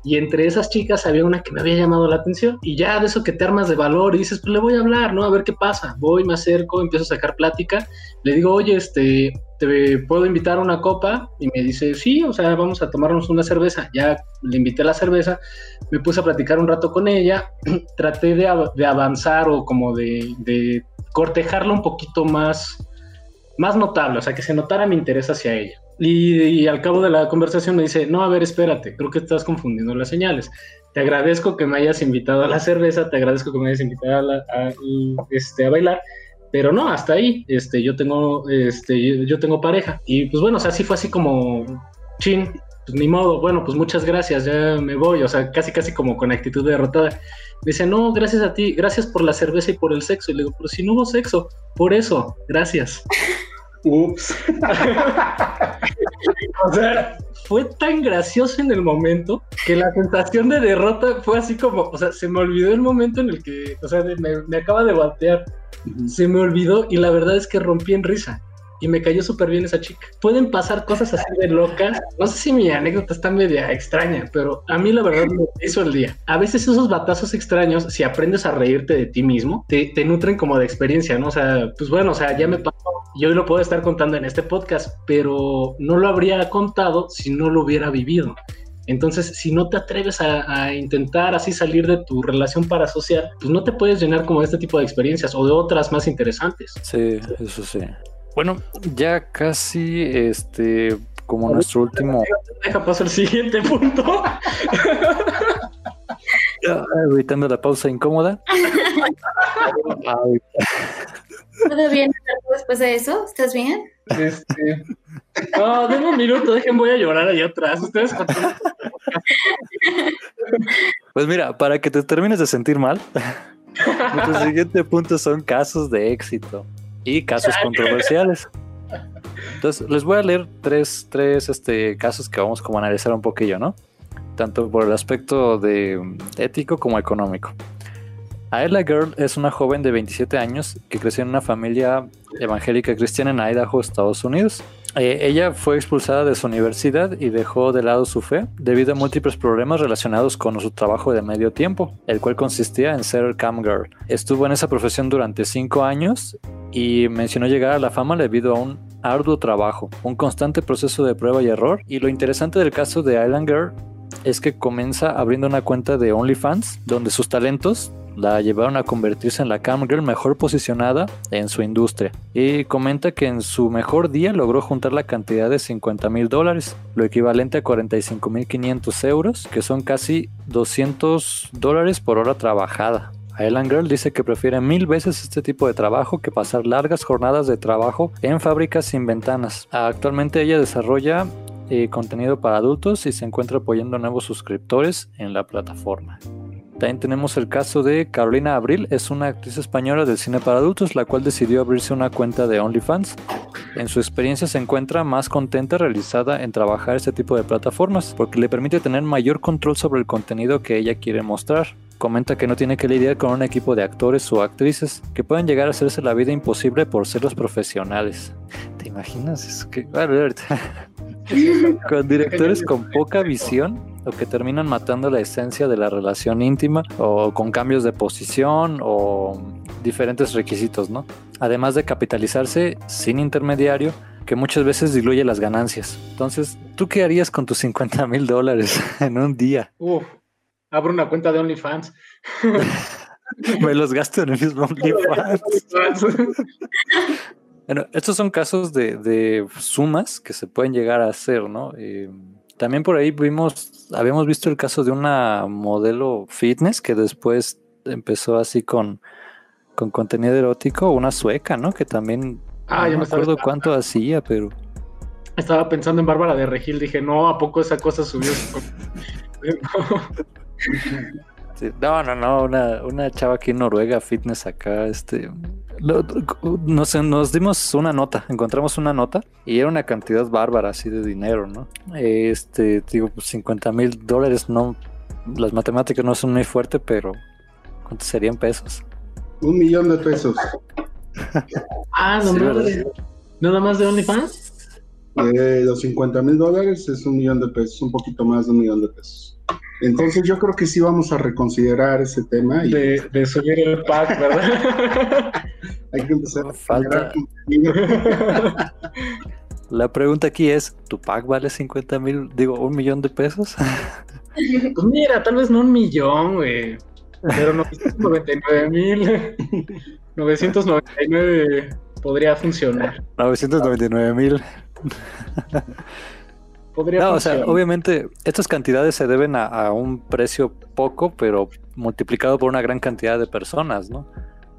[SPEAKER 2] Y entre esas chicas había una que me había llamado la atención. Y ya de eso que te armas de valor y dices, pues le voy a hablar, ¿no? A ver qué pasa. Voy, me acerco, empiezo a sacar plática. Le digo, oye, este, ¿te puedo invitar a una copa? Y me dice, sí, o sea, vamos a tomarnos una cerveza. Ya le invité a la cerveza, me puse a platicar un rato con ella. Traté de, de avanzar o como de, de cortejarla un poquito más, más notable, o sea, que se notara mi interés hacia ella. Y, al cabo de la conversación me dice, no, a ver, espérate, creo que estás confundiendo las señales. Te agradezco que me hayas invitado a la cerveza, te agradezco que me hayas invitado a, este, a bailar, pero no, hasta ahí, este, yo tengo, este, yo, tengo pareja. Y pues bueno, o sea, sí fue así como, chin, pues ni modo, bueno, pues muchas gracias, ya me voy, o sea, casi, casi como con actitud derrotada. Me dice, no, gracias a ti, gracias por la cerveza y por el sexo. Y le digo, pero si no hubo sexo, por eso, gracias.
[SPEAKER 4] Ups.
[SPEAKER 2] o sea, fue tan gracioso en el momento que la sensación de derrota fue así como, o sea, se me olvidó el momento en el que, o sea, me, me acaba de batear. Se me olvidó y la verdad es que rompí en risa y me cayó súper bien esa chica. Pueden pasar cosas así de locas. No sé si mi anécdota está media extraña, pero a mí la verdad me hizo el día. A veces esos batazos extraños, si aprendes a reírte de ti mismo, te, nutren como de experiencia, ¿no? O sea, pues bueno, o sea, ya me pasó y hoy lo puedo estar contando en este podcast, pero no lo habría contado si no lo hubiera vivido. Entonces, si no te atreves a, intentar así salir de tu relación parasocial, pues no te puedes llenar como de este tipo de experiencias o de otras más interesantes.
[SPEAKER 1] Sí, eso sí. Bueno, ya casi este como nuestro último.
[SPEAKER 2] Deja pasar el siguiente punto.
[SPEAKER 1] evitando la pausa incómoda.
[SPEAKER 3] ¿Todo bien después de eso? ¿Estás bien?
[SPEAKER 2] Este... No, denme un minuto, dejen, voy a llorar ahí atrás. Ustedes
[SPEAKER 1] Pues mira, para que te termines de sentir mal, nuestro siguiente punto son casos de éxito y casos controversiales. Entonces, les voy a leer tres, tres este, casos que vamos como a analizar un poquillo, ¿no? Tanto por el aspecto de ético como económico. Ayla Girl es una joven de 27 años que creció en una familia evangélica cristiana en Idaho, Estados Unidos. Eh, ella fue expulsada de su universidad y dejó de lado su fe debido a múltiples problemas relacionados con su trabajo de medio tiempo, el cual consistía en ser cam girl. Estuvo en esa profesión durante cinco años y mencionó llegar a la fama debido a un arduo trabajo, un constante proceso de prueba y error. Y lo interesante del caso de Island Girl es que comienza abriendo una cuenta de OnlyFans donde sus talentos la llevaron a convertirse en la cam girl mejor posicionada en su industria. Y comenta que en su mejor día logró juntar la cantidad de 50 mil dólares, lo equivalente a 45 mil 500 euros, que son casi 200 dólares por hora trabajada. Ellen Girl dice que prefiere mil veces este tipo de trabajo que pasar largas jornadas de trabajo en fábricas sin ventanas. Actualmente ella desarrolla eh, contenido para adultos y se encuentra apoyando nuevos suscriptores en la plataforma. También tenemos el caso de Carolina Abril, es una actriz española del cine para adultos, la cual decidió abrirse una cuenta de OnlyFans. En su experiencia se encuentra más contenta realizada en trabajar este tipo de plataformas, porque le permite tener mayor control sobre el contenido que ella quiere mostrar. Comenta que no tiene que lidiar con un equipo de actores o actrices que pueden llegar a hacerse la vida imposible por ser los profesionales. ¿Te imaginas? Que... con directores con poca visión o que terminan matando la esencia de la relación íntima o con cambios de posición o diferentes requisitos, ¿no? Además de capitalizarse sin intermediario que muchas veces diluye las ganancias. Entonces, ¿tú qué harías con tus 50 mil dólares en un día?
[SPEAKER 2] Uf, abro una cuenta de OnlyFans.
[SPEAKER 1] Me los gasto en el mismo OnlyFans. Bueno, estos son casos de, sumas que se pueden llegar a hacer, ¿no? Eh, también por ahí vimos, habíamos visto el caso de una modelo fitness que después empezó así con, con contenido erótico, una sueca, ¿no? Que también
[SPEAKER 2] ah,
[SPEAKER 1] no me acuerdo cuánto hacía, pero
[SPEAKER 2] estaba pensando en Bárbara de Regil, dije, no, ¿a poco esa cosa subió?
[SPEAKER 1] no, no, no, una, una chava aquí en Noruega, fitness acá, este, nos, nos dimos una nota, encontramos una nota y era una cantidad bárbara así de dinero, ¿no? Este, digo, 50 mil dólares, no, las matemáticas no son muy fuertes, pero ¿cuántos serían pesos?
[SPEAKER 4] Un millón de pesos.
[SPEAKER 2] ah, no sí, ¿Nada más de OnlyFans?
[SPEAKER 4] Eh, los 50 mil dólares es un millón de pesos, un poquito más de un millón de pesos. Entonces yo creo que sí vamos a reconsiderar ese tema. Y...
[SPEAKER 2] De, subir el pack, ¿verdad?
[SPEAKER 4] Hay que empezar a
[SPEAKER 1] falta. La pregunta aquí es, ¿tu pack vale 50 mil, digo, un millón de pesos?
[SPEAKER 2] Pues mira, tal vez no un millón, güey. Pero 999 mil. 999 podría funcionar.
[SPEAKER 1] 999 mil.
[SPEAKER 2] Podría
[SPEAKER 1] no,
[SPEAKER 2] funcionar.
[SPEAKER 1] o sea, obviamente estas cantidades se deben a, a, un precio poco, pero multiplicado por una gran cantidad de personas, ¿no?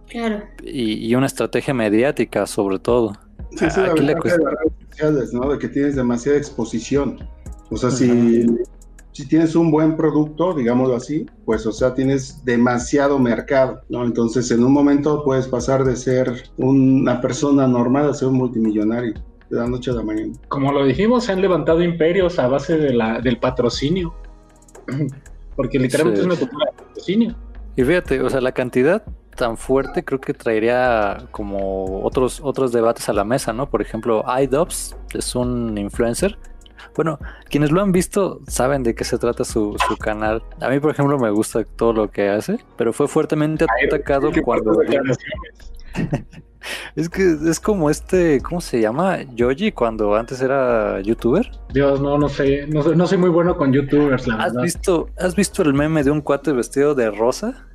[SPEAKER 3] Claro.
[SPEAKER 1] Y, y una estrategia mediática, sobre todo.
[SPEAKER 4] Sí, sí, la verdad de las redes sociales, ¿no? De que tienes demasiada exposición. O sea, uh -huh. si si tienes un buen producto, digámoslo así, pues, o sea, tienes demasiado mercado, ¿no? Entonces, en un momento puedes pasar de ser una persona normal a ser un multimillonario de la noche a la mañana.
[SPEAKER 2] Como lo dijimos, se han levantado imperios a base de la, del patrocinio. Porque literalmente sí. es una cultura de patrocinio.
[SPEAKER 1] Y fíjate, o sea, la cantidad tan fuerte creo que traería como otros, otros debates a la mesa, ¿no? Por ejemplo, iDubbbz es un influencer bueno, quienes lo han visto saben de qué se trata su, su, canal. A mí, por ejemplo, me gusta todo lo que hace, pero fue fuertemente atacado Ay, cuando... es que es como este, ¿cómo se llama? Yoji, cuando antes era youtuber.
[SPEAKER 2] Dios, no, no sé, no, no soy muy bueno con youtubers, la
[SPEAKER 1] ¿Has
[SPEAKER 2] verdad.
[SPEAKER 1] Visto, ¿Has visto el meme de un cuate vestido de rosa?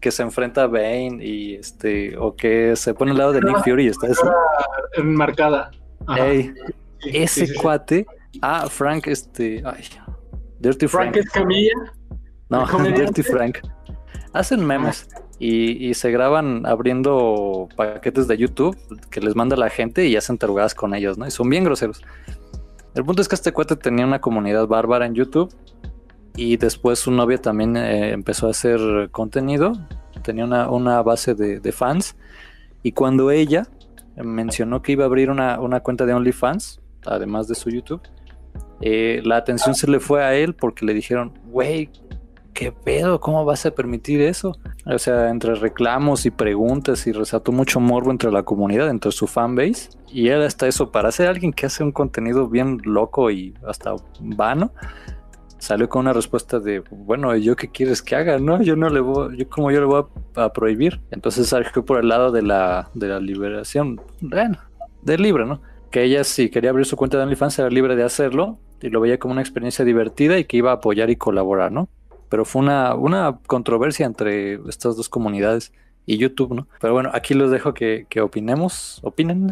[SPEAKER 1] Que se enfrenta a Bane y este, o que se pone al lado de Nick Fury y está así.
[SPEAKER 2] Enmarcada.
[SPEAKER 1] Ey, sí, ese sí, sí, cuate Ah, Frank, este. Ay, Dirty Frank.
[SPEAKER 2] Frank es Camilla.
[SPEAKER 1] No, Dirty Frank. Hacen memes y, se graban abriendo paquetes de YouTube que les manda la gente y hacen tarugadas con ellos, ¿no? Y son bien groseros. El punto es que este cuate tenía una comunidad bárbara en YouTube y después su novia también eh, empezó a hacer contenido. Tenía una, una base de, de, fans y cuando ella mencionó que iba a abrir una, una cuenta de OnlyFans, además de su YouTube, eh, la atención se le fue a él porque le dijeron, güey, ¿qué pedo? ¿Cómo vas a permitir eso? O sea, entre reclamos y preguntas y resaltó mucho morbo entre la comunidad, entre su fanbase. Y él hasta eso, para ser alguien que hace un contenido bien loco y hasta vano, salió con una respuesta de, bueno, ¿yo qué quieres que haga? No, yo no le voy, yo como yo le voy a, a prohibir. Entonces salió por el lado de la, de la liberación, bueno, del libre, ¿no? Que ella si quería abrir su cuenta de OnlyFans era libre de hacerlo y lo veía como una experiencia divertida y que iba a apoyar y colaborar, ¿no? Pero fue una, una controversia entre estas dos comunidades y YouTube, ¿no? Pero bueno, aquí los dejo que, que opinemos, opinen.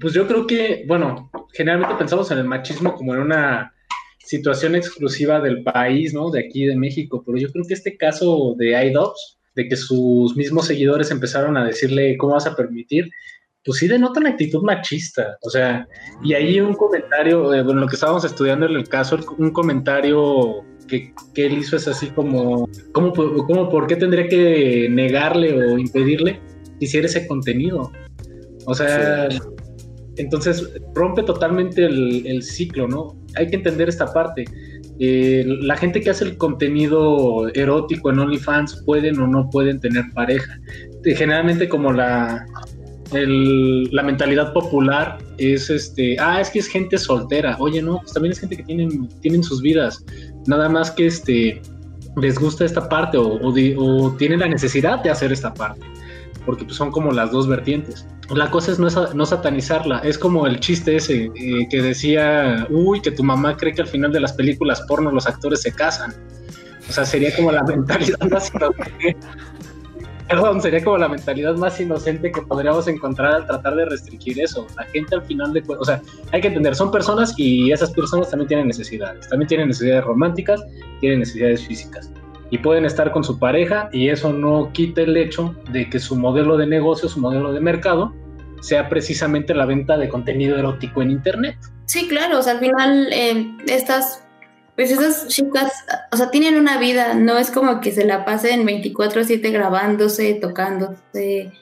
[SPEAKER 2] Pues yo creo que, bueno, generalmente pensamos en el machismo como en una situación exclusiva del país, ¿no? De aquí de México, pero yo creo que este caso de iDobbs, de que sus mismos seguidores empezaron a decirle cómo vas a permitir, pues sí denota una actitud machista, o sea, y ahí un comentario, eh, bueno, lo que estábamos estudiando en el caso, un comentario que, que él hizo es así como, ¿cómo, ¿cómo, por qué tendría que negarle o impedirle que hiciera ese contenido? O sea, sí. entonces rompe totalmente el, el, ciclo, ¿no? Hay que entender esta parte. Eh, la gente que hace el contenido erótico en OnlyFans pueden o no pueden tener pareja. Generalmente como la, el, la mentalidad popular es este, ah, es que es gente soltera. Oye, no, pues también es gente que tienen, tienen sus vidas. Nada más que este les gusta esta parte o, o, de, o tienen la necesidad de hacer esta parte. Porque pues, son como las dos vertientes. La cosa es no, no satanizarla. Es como el chiste ese eh, que decía, uy, que tu mamá cree que al final de las películas porno los actores se casan. O sea, sería como la mentalidad más perdón, sería como la mentalidad más inocente que podríamos encontrar al tratar de restringir eso. La gente al final de o sea, hay que entender, son personas y esas personas también tienen necesidades, también tienen necesidades románticas, tienen necesidades físicas y pueden estar con su pareja y eso no quita el hecho de que su modelo de negocio, su modelo de mercado sea precisamente la venta de contenido erótico en internet.
[SPEAKER 3] Sí, claro, o sea, al final eh, estas pues esas chicas, o sea, tienen una vida, no es como que se la pasen 24/7 grabándose, tocándose,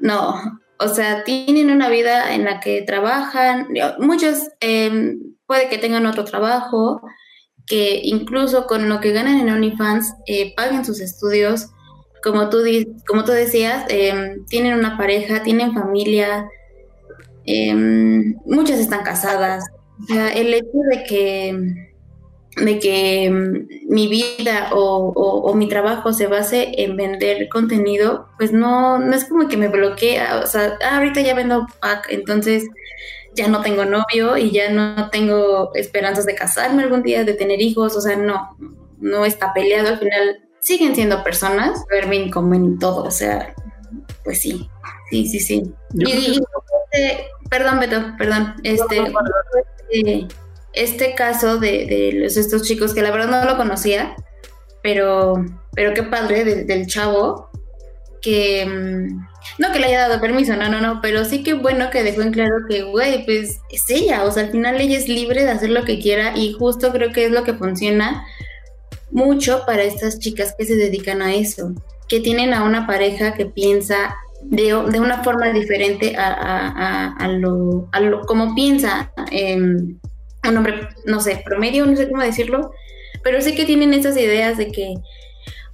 [SPEAKER 3] no, o sea, tienen una vida en la que trabajan, muchos eh, puede que tengan otro trabajo, que incluso con lo que ganan en OnlyFans eh, paguen sus estudios, como tú, como tú decías, eh, tienen una pareja, tienen familia, muchas están casadas, o sea, el hecho de que de que mm, mi vida o, mi trabajo se base en vender contenido, pues no, no es como que me bloquea, o sea, ah, ahorita ya vendo pack, entonces ya no tengo novio y ya no tengo esperanzas de casarme algún día, de tener hijos, o sea, no, no está peleado, al final siguen siendo personas, verme como en todo, o sea, pues sí, sí, sí, sí. Y, este, perdón, Beto, perdón, este, este, este caso de, de los, estos chicos que la verdad no lo conocía, pero, pero qué padre del chavo que mm, no que le haya dado permiso, no, no, no, pero sí que bueno que dejó en claro que, güey, pues es ella, o sea, al final ella es libre de hacer lo que quiera y justo creo que es lo que funciona mucho para estas chicas que se dedican a eso, que tienen a una pareja que piensa de, de una forma diferente a, a, a, lo, a lo como piensa em, un hombre, no sé, promedio, no sé cómo decirlo, pero sí que tienen esas ideas de que,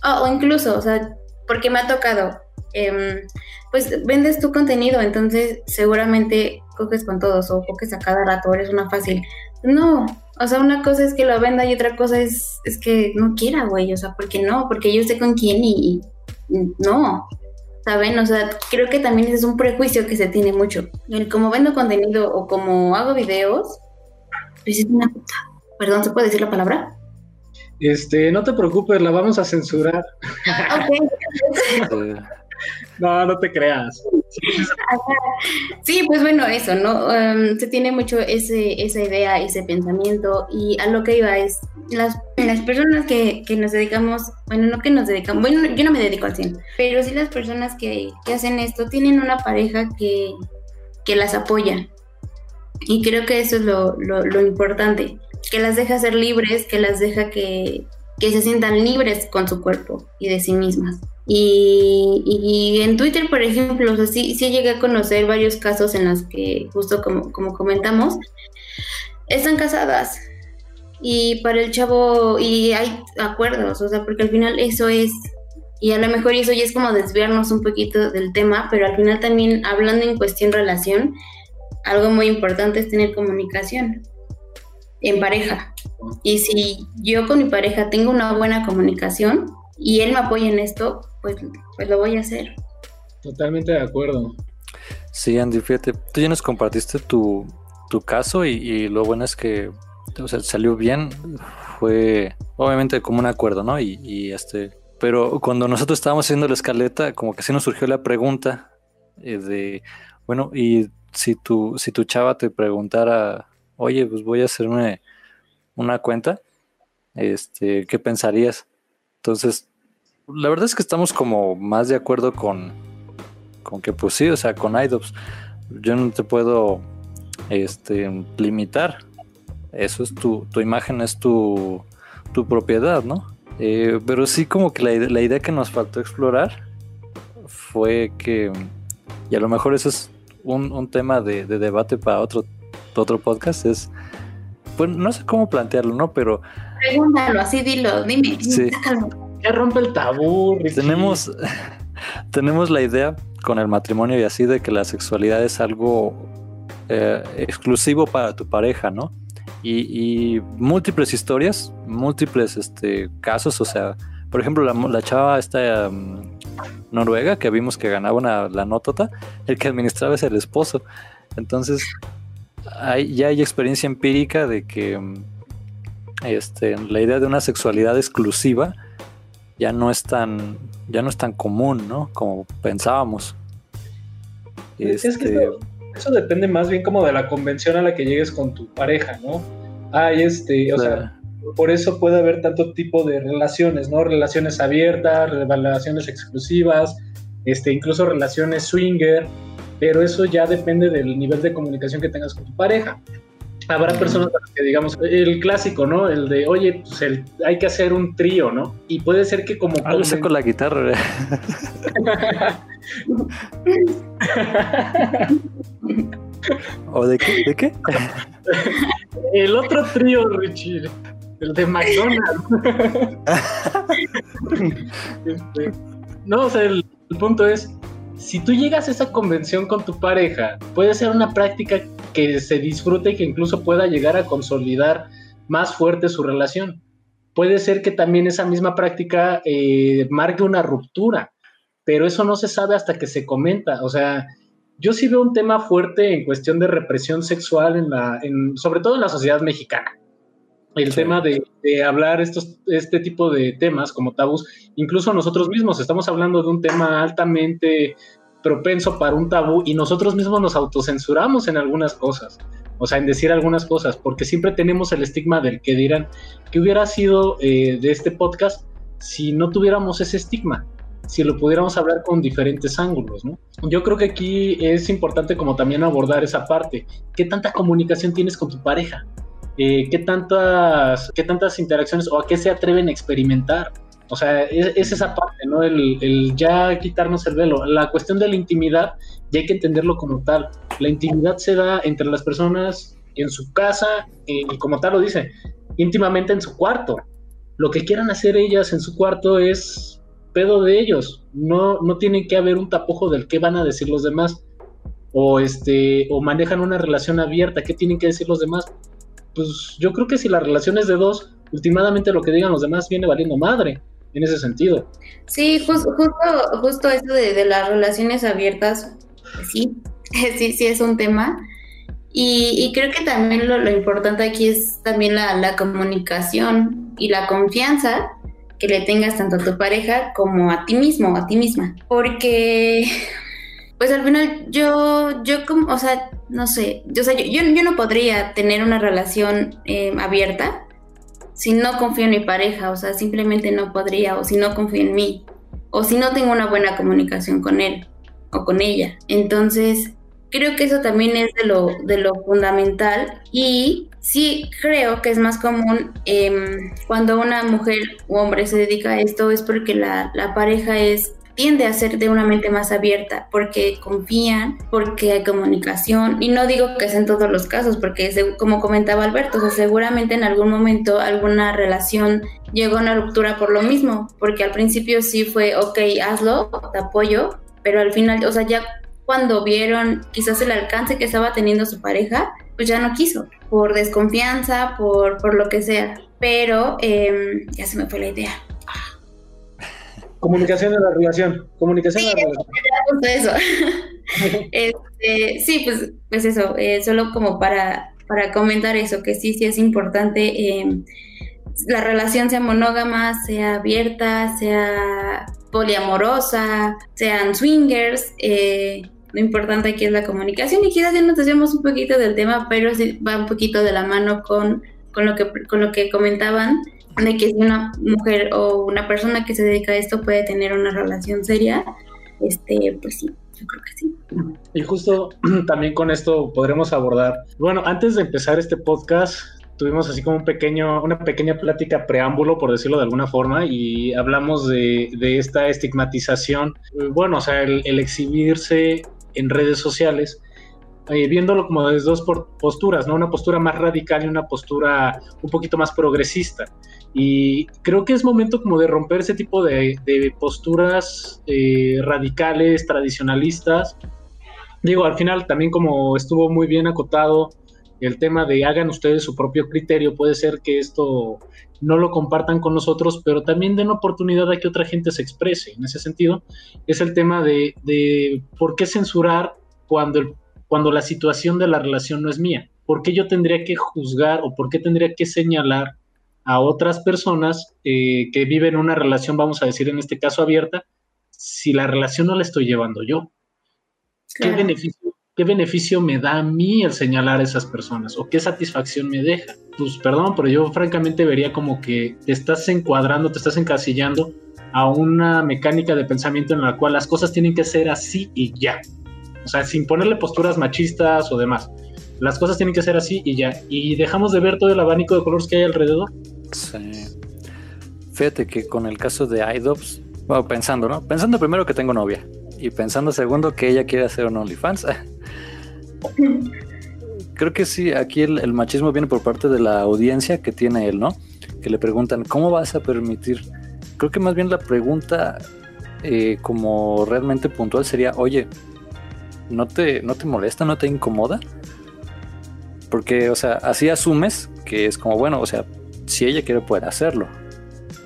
[SPEAKER 3] o incluso, o sea, porque me ha tocado, em, pues vendes tu contenido, entonces seguramente coges con todos o coges a cada rato, eres una fácil. No, o sea, una cosa es que lo venda y otra cosa es, es que no quiera, güey, o sea, ¿por qué no? Porque yo sé con quién y, no, ¿saben? O sea, creo que también es un prejuicio que se tiene mucho. Como vendo contenido o como hago videos, pues es una puta. Perdón, ¿se puede decir la palabra?
[SPEAKER 2] Este, no te preocupes, la vamos a censurar. no, no te creas.
[SPEAKER 3] Sí, pues bueno, eso, ¿no? Em, se tiene mucho ese, esa idea, ese pensamiento, y a lo que iba es, las, las personas que, que, nos dedicamos, bueno, no que nos dedicamos, bueno, yo no me dedico al 100, pero sí las personas que, que hacen esto tienen una pareja que, que las apoya. Y creo que eso es lo, lo, lo importante, que las deja ser libres, que las deja que, que se sientan libres con su cuerpo y de sí mismas. Y, en Twitter, por ejemplo, o sea, sí, llegué a conocer varios casos en los que, justo como, como comentamos, están casadas. Y para el chavo, y hay acuerdos, o sea, porque al final eso es, y a lo mejor eso ya es como desviarnos un poquito del tema, pero al final también hablando en cuestión relación, algo muy importante es tener comunicación en pareja. Y si yo con mi pareja tengo una buena comunicación y él me apoya en esto, pues, pues lo voy a hacer.
[SPEAKER 2] Totalmente de acuerdo.
[SPEAKER 1] Sí, Andy, fíjate, tú ya nos compartiste tu, caso y, lo bueno es que o sea, salió bien, fue obviamente como un acuerdo, ¿no? Y, este, pero cuando nosotros estábamos haciendo la escaleta, como que sí nos surgió la pregunta eh, de, bueno, y si tu, si tu chava te preguntara, oye, pues voy a hacerme una cuenta, este, ¿qué pensarías? Entonces, la verdad es que estamos como más de acuerdo con, con que pues sí, o sea, con IDOPS, yo no te puedo este, limitar. Eso es tu, tu imagen, es tu, tu propiedad, ¿no? Eh, pero sí como que la, la, idea que nos faltó explorar fue que, y a lo mejor eso es un, un tema de, de, debate para otro, otro podcast, es, pues no sé cómo plantearlo, ¿no? Pero...
[SPEAKER 3] Pregúntalo, así dilo, dime, sí.
[SPEAKER 2] Ya rompe el tabú.
[SPEAKER 1] Tenemos, tenemos la idea con el matrimonio y así de que la sexualidad es algo eh, exclusivo para tu pareja, ¿no? Y, múltiples historias, múltiples este, casos, o sea, por ejemplo, la, chava esta um, noruega que vimos que ganaba una, la notota, el que administraba es el esposo. Entonces, hay, ya hay experiencia empírica de que um, este, la idea de una sexualidad exclusiva ya no es tan, ya no es tan común, ¿no? Como pensábamos.
[SPEAKER 2] Es que este, eso, depende más bien como de la convención a la que llegues con tu pareja, ¿no? Ay, este, o sea, por eso puede haber tanto tipo de relaciones, ¿no? Relaciones abiertas, relaciones exclusivas, este, incluso relaciones swinger, pero eso ya depende del nivel de comunicación que tengas con tu pareja habrá personas que digamos el clásico, ¿no? El de, oye, pues hay que hacer un trío, ¿no? Y puede ser que como...
[SPEAKER 1] Algo con la guitarra. ¿O de qué? ¿De qué?
[SPEAKER 2] el otro trío, Richie. El de McDonald's. Este, no, o sea, el punto es, si tú llegas a esa convención con tu pareja, puede ser una práctica que se disfrute y que incluso pueda llegar a consolidar más fuerte su relación. Puede ser que también esa misma práctica eh, marque una ruptura, pero eso no se sabe hasta que se comenta. O sea, yo sí veo un tema fuerte en cuestión de represión sexual, en la, en, sobre todo en la sociedad mexicana. El tema de, hablar estos, este tipo de temas como tabús, incluso nosotros mismos estamos hablando de un tema altamente propenso para un tabú y nosotros mismos nos autocensuramos en algunas cosas, o sea, en decir algunas cosas, porque siempre tenemos el estigma del que dirán que hubiera sido eh, de este podcast si no tuviéramos ese estigma si lo pudiéramos hablar con diferentes ángulos, ¿no? Yo creo que aquí es importante como también abordar esa parte. ¿Qué tanta comunicación tienes con tu pareja? Eh, ¿qué, tantas, ¿Qué tantas interacciones o a qué se atreven a experimentar? O sea, es, esa parte, ¿no? El, ya quitarnos el velo. La cuestión de la intimidad, ya hay que entenderlo como tal. La intimidad se da entre las personas en su casa eh, y como tal lo dice, íntimamente en su cuarto. Lo que quieran hacer ellas en su cuarto es pedo de ellos. No, no tiene que haber un tapujo del qué van a decir los demás. O este, o manejan una relación abierta, ¿qué tienen que decir los demás? Pues yo creo que si la relación es de dos, últimamente lo que digan los demás viene valiendo madre en ese sentido.
[SPEAKER 3] Sí, justo, justo eso de, las relaciones abiertas, sí, sí, sí es un tema. Y, creo que también lo, importante aquí es también la, la, comunicación y la confianza que le tengas tanto a tu pareja como a ti mismo, a ti misma. Porque, pues al final yo, yo como, o sea, no sé, yo, o sea, yo, yo, no podría tener una relación eh, abierta si no confío en mi pareja, o sea, simplemente no podría, o si no confío en mí, o si no tengo una buena comunicación con él o con ella. Entonces, creo que eso también es de lo, de lo fundamental y sí creo que es más común em, cuando una mujer u hombre se dedica a esto es porque la, pareja es tiende a ser de una mente más abierta porque confían, porque hay comunicación y no digo que sea en todos los casos porque como comentaba Alberto, seguramente en algún momento alguna relación llegó a una ruptura por lo mismo, porque al principio sí fue, ok, hazlo, te apoyo, pero al final, o sea, ya cuando vieron quizás el alcance que estaba teniendo su pareja, pues ya no quiso, por desconfianza, por, por lo que sea. Pero em, ya se me fue la idea.
[SPEAKER 2] Comunicación de la relación. Comunicación de la
[SPEAKER 3] relación. Eso. este, sí, pues, pues eso, eh, solo como para, para comentar eso, que sí, sí es importante em, la relación sea monógama, sea abierta, sea poliamorosa, sean swingers, eh, lo importante aquí es la comunicación y quizás ya nos hacemos un poquito del tema, pero sí va un poquito de la mano con, con, lo, que, con lo que comentaban, de que si una mujer o una persona que se dedica a esto puede tener una relación seria, este, pues sí, yo creo que sí.
[SPEAKER 2] Y justo también con esto podremos abordar, bueno, antes de empezar este podcast, tuvimos así como un pequeño, una pequeña plática preámbulo, por decirlo de alguna forma, y hablamos de, de esta estigmatización, bueno, o sea, el, el exhibirse en redes sociales, eh, viéndolo como desde dos posturas, ¿no? Una postura más radical y una postura un poquito más progresista. Y creo que es momento como de romper ese tipo de, posturas eh, radicales, tradicionalistas. Digo, al final también como estuvo muy bien acotado el tema de hagan ustedes su propio criterio, puede ser que esto no lo compartan con nosotros, pero también den oportunidad a que otra gente se exprese. En ese sentido, es el tema de, de por qué censurar cuando, el, cuando la situación de la relación no es mía. ¿Por qué yo tendría que juzgar o por qué tendría que señalar a otras personas eh, que viven una relación, vamos a decir en este caso abierta, si la relación no la estoy llevando yo? ¿Qué beneficio ¿qué beneficio me da a mí el señalar a esas personas? ¿O qué satisfacción me deja? Pues perdón, pero yo francamente vería como que te estás encuadrando, te estás encasillando a una mecánica de pensamiento en la cual las cosas tienen que ser así y ya. O sea, sin ponerle posturas machistas o demás. Las cosas tienen que ser así y ya. Y dejamos de ver todo el abanico de colores que hay alrededor.
[SPEAKER 1] Sí. Fíjate que con el caso de IDOPS, bueno, pensando, ¿no? Pensando primero que tengo novia y pensando segundo que ella quiere hacer un OnlyFans, Creo que sí, aquí el, machismo viene por parte de la audiencia que tiene él, ¿no? Que le preguntan, ¿cómo vas a permitir? Creo que más bien la pregunta eh, como realmente puntual sería, oye, ¿no te, ¿no te molesta, no te incomoda? Porque, o sea, así asumes que es como, bueno, o sea, si ella quiere puede hacerlo.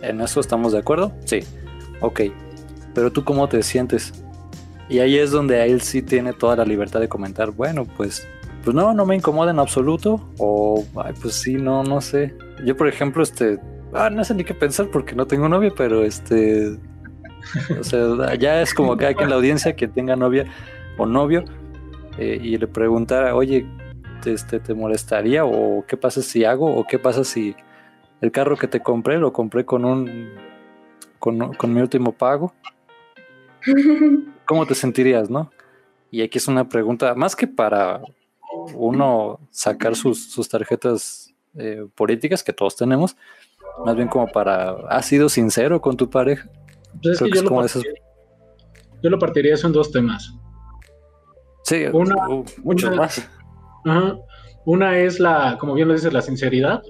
[SPEAKER 1] ¿En eso estamos de acuerdo? Sí. Ok. Pero tú cómo te sientes? Y ahí es donde él sí tiene toda la libertad de comentar, bueno, pues, pues no, no me incomoda en absoluto. O, pues sí, no, no sé. Yo, por ejemplo, este, ah, no sé ni qué pensar porque no tengo novia, pero este, o sea, ya es como que aquí en la audiencia que tenga novia o novio eh, y le preguntara, oye, este, ¿te molestaría? ¿O qué pasa si hago? ¿O qué pasa si el carro que te compré lo compré con un con, con mi último pago? ¿Cómo te sentirías, no? Y aquí es una pregunta, más que para uno sacar sus, sus tarjetas eh, políticas que todos tenemos, más bien como para, ¿has sido sincero con tu pareja?
[SPEAKER 2] Pues es que yo, lo partiría, yo, lo partiría, eso en dos temas.
[SPEAKER 1] Sí, una, uh, muchos más.
[SPEAKER 2] Una es la, como bien lo dices, la sinceridad.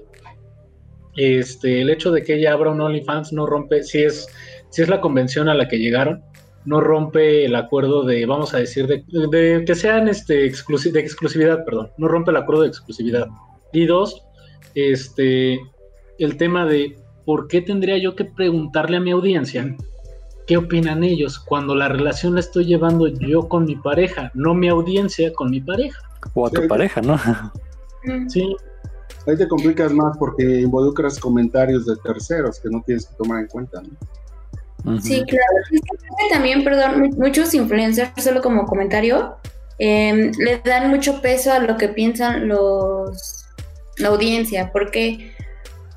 [SPEAKER 2] Este, el hecho de que ella abra un OnlyFans no rompe, si es, si es la convención a la que llegaron, no rompe el acuerdo de, vamos a decir, de, que sean este, de exclusividad, perdón, no rompe el acuerdo de exclusividad. Y dos, este, el tema de por qué tendría yo que preguntarle a mi audiencia qué opinan ellos cuando la relación la estoy llevando yo con mi pareja, no mi audiencia con mi pareja.
[SPEAKER 1] O a tu pareja, ¿no?
[SPEAKER 2] Sí.
[SPEAKER 4] Ahí te complicas más porque involucras comentarios de terceros que no tienes que tomar en cuenta, ¿no?
[SPEAKER 3] Sí, claro. También, perdón, muchos influencers, solo como comentario, em, le dan mucho peso a lo que piensan los la audiencia, porque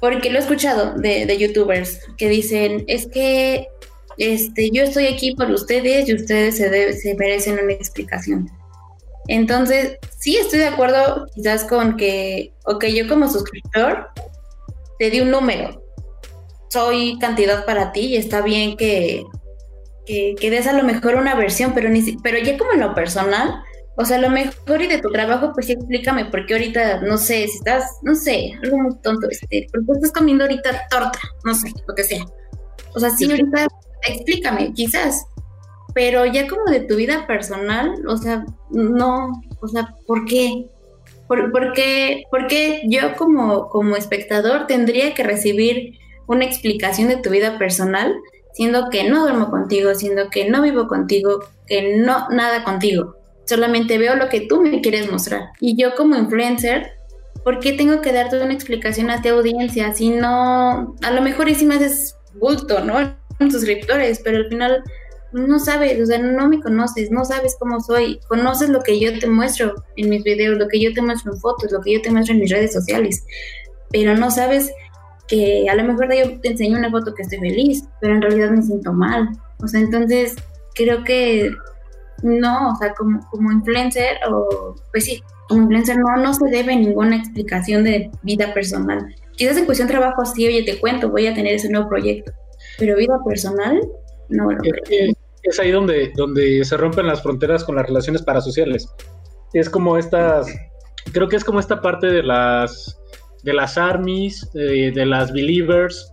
[SPEAKER 3] porque lo he escuchado de, youtubers que dicen es que este yo estoy aquí por ustedes y ustedes se, se merecen una explicación. Entonces, sí estoy de acuerdo quizás con que, ok, yo como suscriptor te di un número, soy cantidad para ti y está bien que, que, des a lo mejor una versión, pero, ni, pero ya como en lo personal, o sea, lo mejor y de tu trabajo, pues sí, explícame, porque ahorita, no sé, si estás, no sé, algo muy tonto, este, porque estás comiendo ahorita torta, no sé, lo que sea. O sea, sí, ahorita explícame, quizás, pero ya como de tu vida personal, o sea, no, o sea, ¿por qué? ¿Por, por qué, por qué yo como, como espectador tendría que recibir una explicación de tu vida personal, siendo que no duermo contigo, siendo que no vivo contigo, que no nada contigo. Solamente veo lo que tú me quieres mostrar. Y yo como influencer, ¿por qué tengo que darte una explicación a tu audiencia? Si no, a lo mejor y si me haces bulto, ¿no? Suscriptores, pero al final no sabes, o sea, no me conoces, no sabes cómo soy, conoces lo que yo te muestro en mis videos, lo que yo te muestro en fotos, lo que yo te muestro en mis redes sociales, pero no sabes que a lo mejor yo te enseño una foto que estoy feliz, pero en realidad me siento mal. O sea, entonces creo que no, o sea, como, como influencer, o pues sí, como influencer no, no se debe ninguna explicación de vida personal. Quizás en cuestión de trabajo sí, oye, te cuento, voy a tener ese nuevo proyecto, pero vida personal, no lo
[SPEAKER 2] es, es ahí donde, donde se rompen las fronteras con las relaciones parasociales. Es como estas, creo que es como esta parte de las de las armies, eh, de las believers,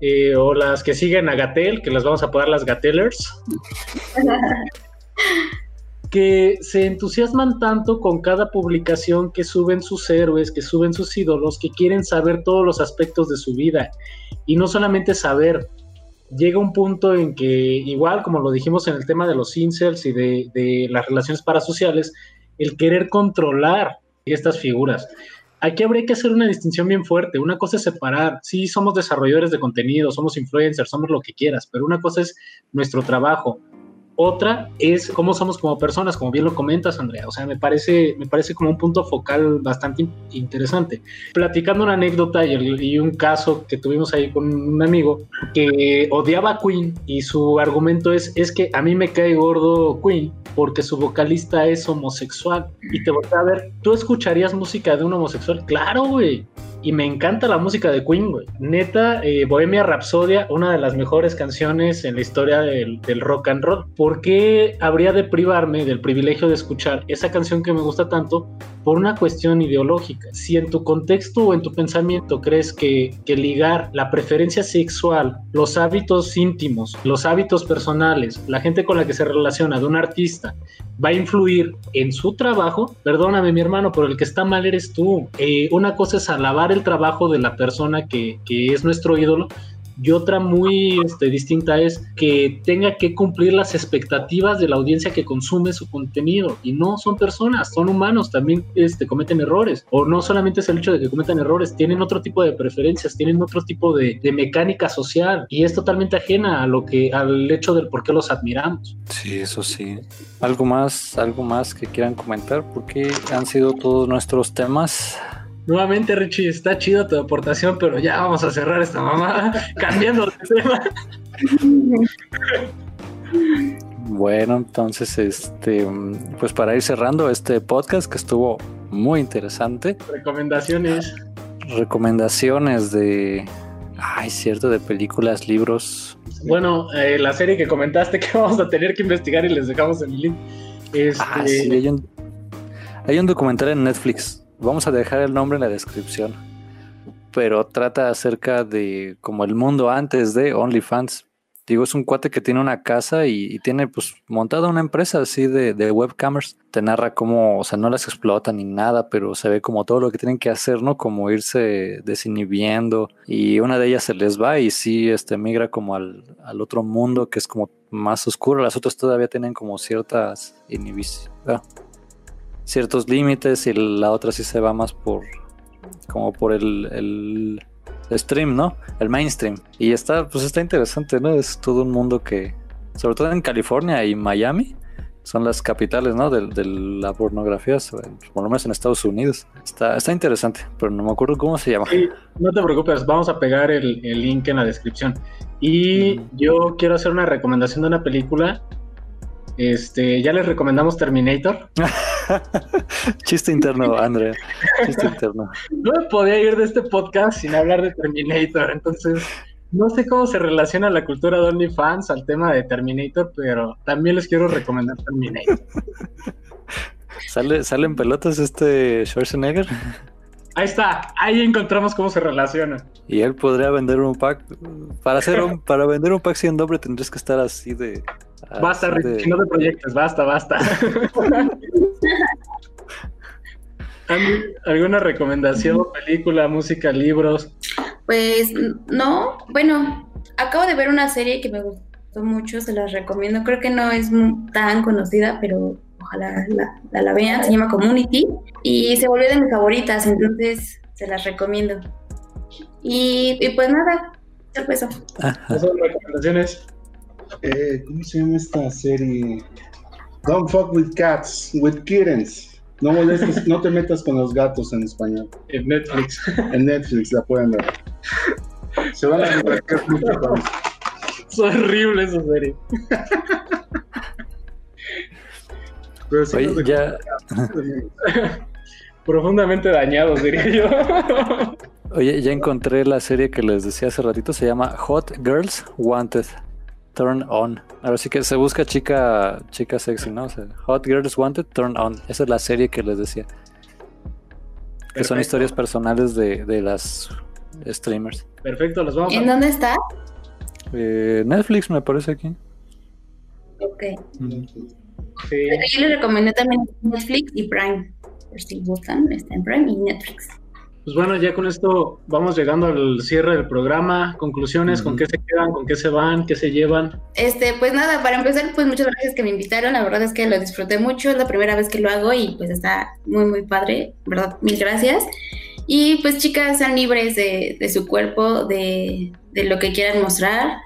[SPEAKER 2] eh, o las que siguen a Gatel, que las vamos a poner las Gatelers, que se entusiasman tanto con cada publicación que suben sus héroes, que suben sus ídolos, que quieren saber todos los aspectos de su vida. Y no solamente saber, llega un punto en que, igual como lo dijimos en el tema de los incels y de, de las relaciones parasociales, el querer controlar estas figuras aquí habría que hacer una distinción bien fuerte. Una cosa es separar, sí, somos desarrolladores de contenido, somos influencers, somos lo que quieras, pero una cosa es nuestro trabajo. Otra es cómo somos como personas, como bien lo comentas, Andrea. O sea, me parece, me parece como un punto focal bastante interesante. Platicando una anécdota y, y, un caso que tuvimos ahí con un amigo que odiaba a Queen y su argumento es, es que a mí me cae gordo Queen porque su vocalista es homosexual. Y te voy a ver, ¿tú escucharías música de un homosexual? Claro, güey y me encanta la música de Queen, güey. Neta, eh, Bohemia Rhapsodia, una de las mejores canciones en la historia del, rock and roll. ¿Por qué habría de privarme del privilegio de escuchar esa canción que me gusta tanto por una cuestión ideológica? Si en tu contexto o en tu pensamiento crees que, que ligar la preferencia sexual, los hábitos íntimos, los hábitos personales, la gente con la que se relaciona de un artista, va a influir en su trabajo, perdóname mi hermano, pero el que está mal eres tú. Eh, una cosa es alabar el trabajo de la persona que, que es nuestro ídolo y otra muy este, distinta es que tenga que cumplir las expectativas de la audiencia que consume su contenido. Y no son personas, son humanos, también este, cometen errores. O no solamente es el hecho de que cometan errores, tienen otro tipo de preferencias, tienen otro tipo de, de mecánica social y es totalmente ajena a lo que, al hecho del por qué los admiramos.
[SPEAKER 1] Sí, eso sí. ¿Algo más, algo más que quieran comentar? Porque han sido todos nuestros temas.
[SPEAKER 2] Nuevamente, Richie, está chido tu aportación, pero ya vamos a cerrar esta mamá cambiando de tema.
[SPEAKER 1] Bueno, entonces, este, pues para ir cerrando este podcast que estuvo muy interesante.
[SPEAKER 2] Recomendaciones.
[SPEAKER 1] Recomendaciones de, ay, cierto, de películas, libros.
[SPEAKER 2] Bueno, eh, la serie que comentaste que vamos a tener que investigar y les dejamos el link. Este...
[SPEAKER 1] Ah, sí, hay un, hay un documental en Netflix Vamos a dejar el nombre en la descripción. Pero trata acerca de como el mundo antes de OnlyFans. Digo, es un cuate que tiene una casa y, tiene pues montada una empresa así de, de, webcamers. Te narra cómo, o sea, no las explotan ni nada, pero se ve como todo lo que tienen que hacer, ¿no? Como irse desinhibiendo. Y una de ellas se les va y sí, este, migra como al, al otro mundo que es como más oscuro. Las otras todavía tienen como ciertas inhibiciones ciertos límites y la otra sí se va más por como por el, el, stream, ¿no? El mainstream. Y está, pues está interesante, ¿no? Es todo un mundo que, sobre todo en California y Miami, son las capitales, ¿no? De, la pornografía, por lo menos en Estados Unidos. Está, está interesante, pero no me acuerdo cómo se llama.
[SPEAKER 2] no te preocupes, vamos a pegar el, el link en la descripción. Y yo quiero hacer una recomendación de una película este, ya les recomendamos Terminator.
[SPEAKER 1] Chiste interno, Andrea. Chiste interno.
[SPEAKER 2] No me podía ir de este podcast sin hablar de Terminator, entonces no sé cómo se relaciona la cultura de OnlyFans al tema de Terminator, pero también les quiero recomendar Terminator.
[SPEAKER 1] ¿Sale, ¿Sale en pelotas este Schwarzenegger?
[SPEAKER 2] Ahí está, ahí encontramos cómo se relaciona.
[SPEAKER 1] Y él podría vender un pack. Para hacer un, para vender un pack sin doble tendrías que estar así de.
[SPEAKER 2] Basta, si no te proyectes, basta, basta. ¿Alguna recomendación? ¿Película, música, libros?
[SPEAKER 3] Pues no, bueno, acabo de ver una serie que me gustó mucho, se las recomiendo. Creo que no es tan conocida, pero ojalá la, la, vean, se llama Community y se volvió de mis favoritas, entonces se las recomiendo. Y, pues nada, eso.
[SPEAKER 2] son recomendaciones?
[SPEAKER 4] Eh, ¿Cómo se llama esta serie? Don't fuck with cats, with kittens. No molestes, no te metas con los gatos en español.
[SPEAKER 2] En Netflix.
[SPEAKER 4] En Netflix la pueden ver. Se van a divertir mucho con
[SPEAKER 2] Es horrible esa serie.
[SPEAKER 1] Oye, ya...
[SPEAKER 2] Profundamente dañados, diría yo.
[SPEAKER 1] Oye, ya encontré la serie que les decía hace ratito, se llama Hot Girls Wanted. Turn On. Ahora sí que se busca chica, chica sexy, ¿no? Hot Girls Wanted, Turn On. Esa es la serie que les decía. Que son historias personales de, de, las streamers.
[SPEAKER 2] Perfecto, los vamos
[SPEAKER 3] ¿En dónde está?
[SPEAKER 1] Eh, Netflix me parece aquí.
[SPEAKER 3] Ok. Yo les recomiendo también Netflix y Prime. Por si gustan, está en Prime y Netflix.
[SPEAKER 2] Pues bueno, ya con esto vamos llegando al cierre del programa. Conclusiones, ¿con qué se quedan? ¿Con qué se van? ¿Qué se llevan?
[SPEAKER 3] Este, pues nada, para empezar, pues muchas gracias que me invitaron. La verdad es que lo disfruté mucho. Es la primera vez que lo hago y pues está muy, muy padre. ¿Verdad? Mil gracias. Y pues chicas, sean libres de, de su cuerpo, de, de, lo que quieran mostrar,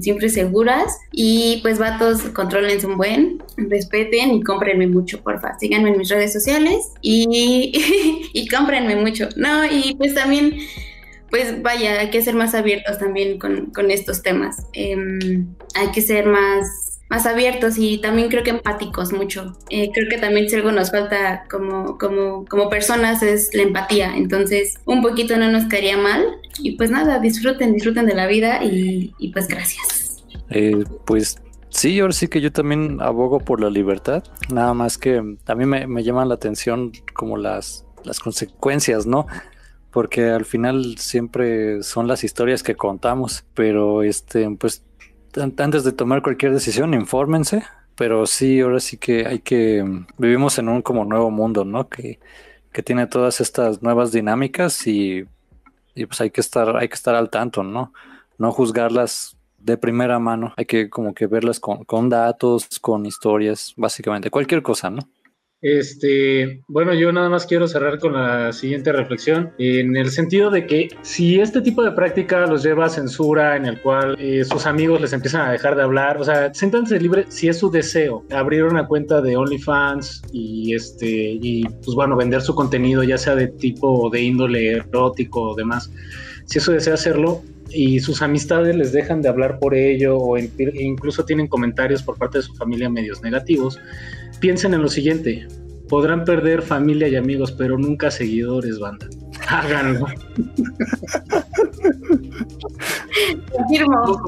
[SPEAKER 3] siempre seguras. Y pues vatos, controlen un buen, respeten y cómprenme mucho, porfa. Síganme en mis redes sociales y, y cómprenme mucho. No, y pues también, pues vaya, hay que ser más abiertos también con, con estos temas. Eh, hay que ser más más abiertos y también creo que empáticos mucho. Eh, creo que también si algo nos falta como, como, como personas es la empatía, entonces un poquito no nos caería mal y pues nada, disfruten, disfruten de la vida y, pues gracias.
[SPEAKER 1] Eh, pues sí, ahora sí que yo también abogo por la libertad, nada más que también me, me llaman la atención como las, las consecuencias, ¿no? Porque al final siempre son las historias que contamos, pero este, pues antes de tomar cualquier decisión, infórmense. Pero sí, ahora sí que hay que. Vivimos en un como nuevo mundo, ¿no? Que, que tiene todas estas nuevas dinámicas y y pues hay que estar, hay que estar al tanto, ¿no? No juzgarlas de primera mano, hay que como que verlas con, con datos, con historias, básicamente, cualquier cosa, ¿no?
[SPEAKER 2] Este, bueno, yo nada más quiero cerrar con la siguiente reflexión, en el sentido de que si este tipo de práctica los lleva a censura, en el cual eh, sus amigos les empiezan a dejar de hablar, o sea, siéntanse libre si es su deseo abrir una cuenta de OnlyFans y este, y pues bueno, vender su contenido, ya sea de tipo de índole erótico o demás, si eso desea hacerlo, y sus amistades les dejan de hablar por ello o incluso tienen comentarios por parte de su familia medios negativos, piensen en lo siguiente, podrán perder familia y amigos, pero nunca seguidores, banda. Háganlo.
[SPEAKER 3] Confirmo.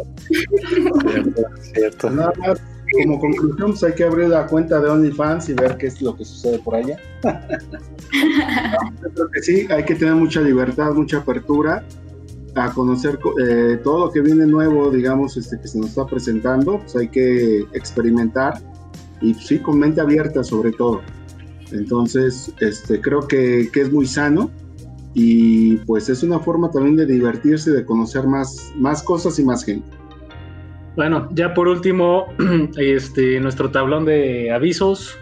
[SPEAKER 4] Cierto, Nada más, como conclusión, pues hay que abrir la cuenta de OnlyFans y ver qué es lo que sucede por allá. creo que sí, hay que tener mucha libertad, mucha apertura a conocer eh, todo lo que viene nuevo, digamos, este, que se nos está presentando, pues hay que experimentar y sí, con mente abierta sobre todo. Entonces, este, creo que, que, es muy sano y pues es una forma también de divertirse, de conocer más, más cosas y más gente.
[SPEAKER 2] Bueno, ya por último, este, nuestro tablón de avisos.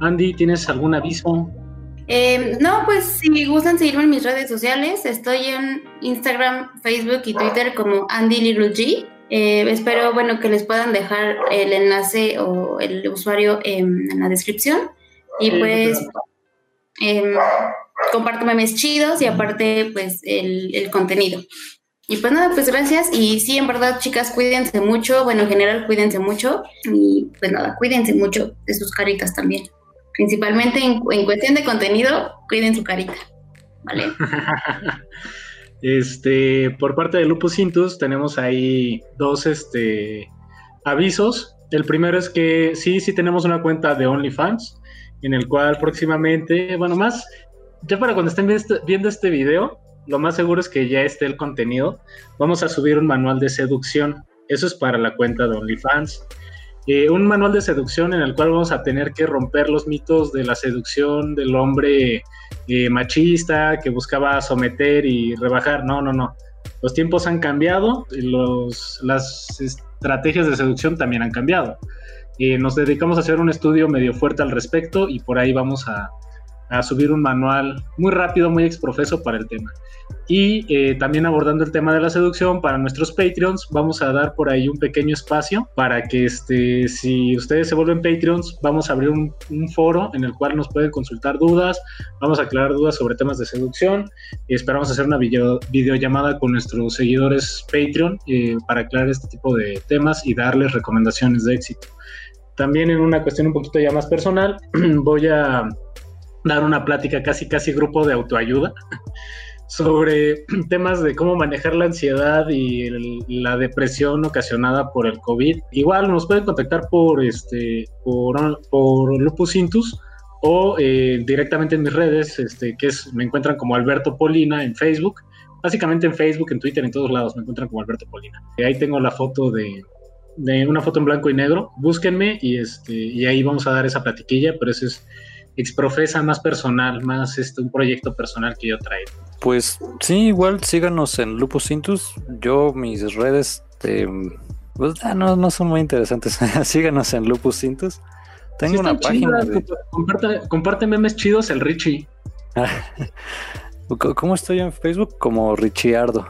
[SPEAKER 2] Andy, ¿tienes algún aviso?
[SPEAKER 3] Eh, no, pues si gustan seguirme en mis redes sociales, estoy en Instagram, Facebook y Twitter como Andy Little G. Eh, espero, bueno, que les puedan dejar el enlace o el usuario en, la descripción. Y pues eh, comparto memes chidos y aparte, pues, el, el, contenido. Y pues nada, pues gracias. Y sí, en verdad, chicas, cuídense mucho. Bueno, en general, cuídense mucho. Y pues nada, cuídense mucho de sus caritas también principalmente en, cuestión de contenido, cuiden su carita, ¿vale?
[SPEAKER 2] este, por parte de Lupus Intus tenemos ahí dos este, avisos. El primero es que sí, sí tenemos una cuenta de OnlyFans, en el cual próximamente, bueno, más, ya para cuando estén viendo este video, lo más seguro es que ya esté el contenido. Vamos a subir un manual de seducción. Eso es para la cuenta de OnlyFans. Eh, un manual de seducción en el cual vamos a tener que romper los mitos de la seducción del hombre eh, machista que buscaba someter y rebajar. No, no, no. Los tiempos han cambiado, y los, las estrategias de seducción también han cambiado. Eh, nos dedicamos a hacer un estudio medio fuerte al respecto y por ahí vamos a, a subir un manual muy rápido, muy exprofeso para el tema. Y eh, también abordando el tema de la seducción para nuestros Patreons, vamos a dar por ahí un pequeño espacio para que este, si ustedes se vuelven Patreons, vamos a abrir un, foro en el cual nos pueden consultar dudas, vamos a aclarar dudas sobre temas de seducción esperamos hacer una video, videollamada con nuestros seguidores Patreon eh, para aclarar este tipo de temas y darles recomendaciones de éxito. También en una cuestión un poquito ya más personal, voy a dar una plática casi casi grupo de autoayuda sobre temas de cómo manejar la ansiedad y la depresión ocasionada por el COVID. Igual nos pueden contactar por este por, por Lupus Intus o eh, directamente en mis redes, este, que es, me encuentran como Alberto Polina en Facebook. Básicamente en Facebook, en Twitter, en todos lados me encuentran como Alberto Polina. Y ahí tengo la foto de, de una foto en blanco y negro. Búsquenme y este y ahí vamos a dar esa platiquilla, pero eso es exprofesa más personal, más este, un proyecto personal que yo traigo.
[SPEAKER 1] Pues sí, igual síganos en Lupus Intus. Yo, mis redes, pues, ah, no, no, son muy interesantes. síganos en Lupus Intus. Tengo una página.
[SPEAKER 2] comparte, memes chidos el Richie.
[SPEAKER 1] ¿Cómo estoy en Facebook? Como Richiardo.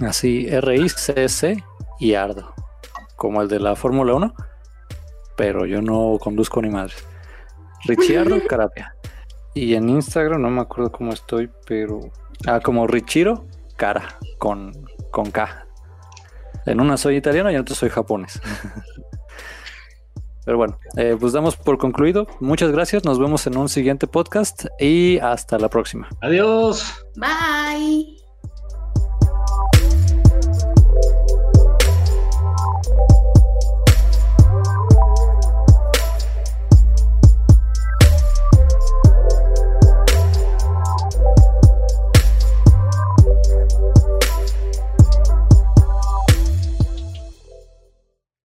[SPEAKER 1] Así, R-I-C-S y Ardo. Como el de la Fórmula 1. Pero yo no conduzco ni madre. Richiardo Carapia. Y en Instagram no me acuerdo cómo estoy, pero. Ah, como Richiro Cara, con, con K. En una soy italiano y en otra soy japonés. Pero bueno, eh, pues damos por concluido. Muchas gracias. Nos vemos en un siguiente podcast y hasta la próxima.
[SPEAKER 2] Adiós.
[SPEAKER 3] Bye.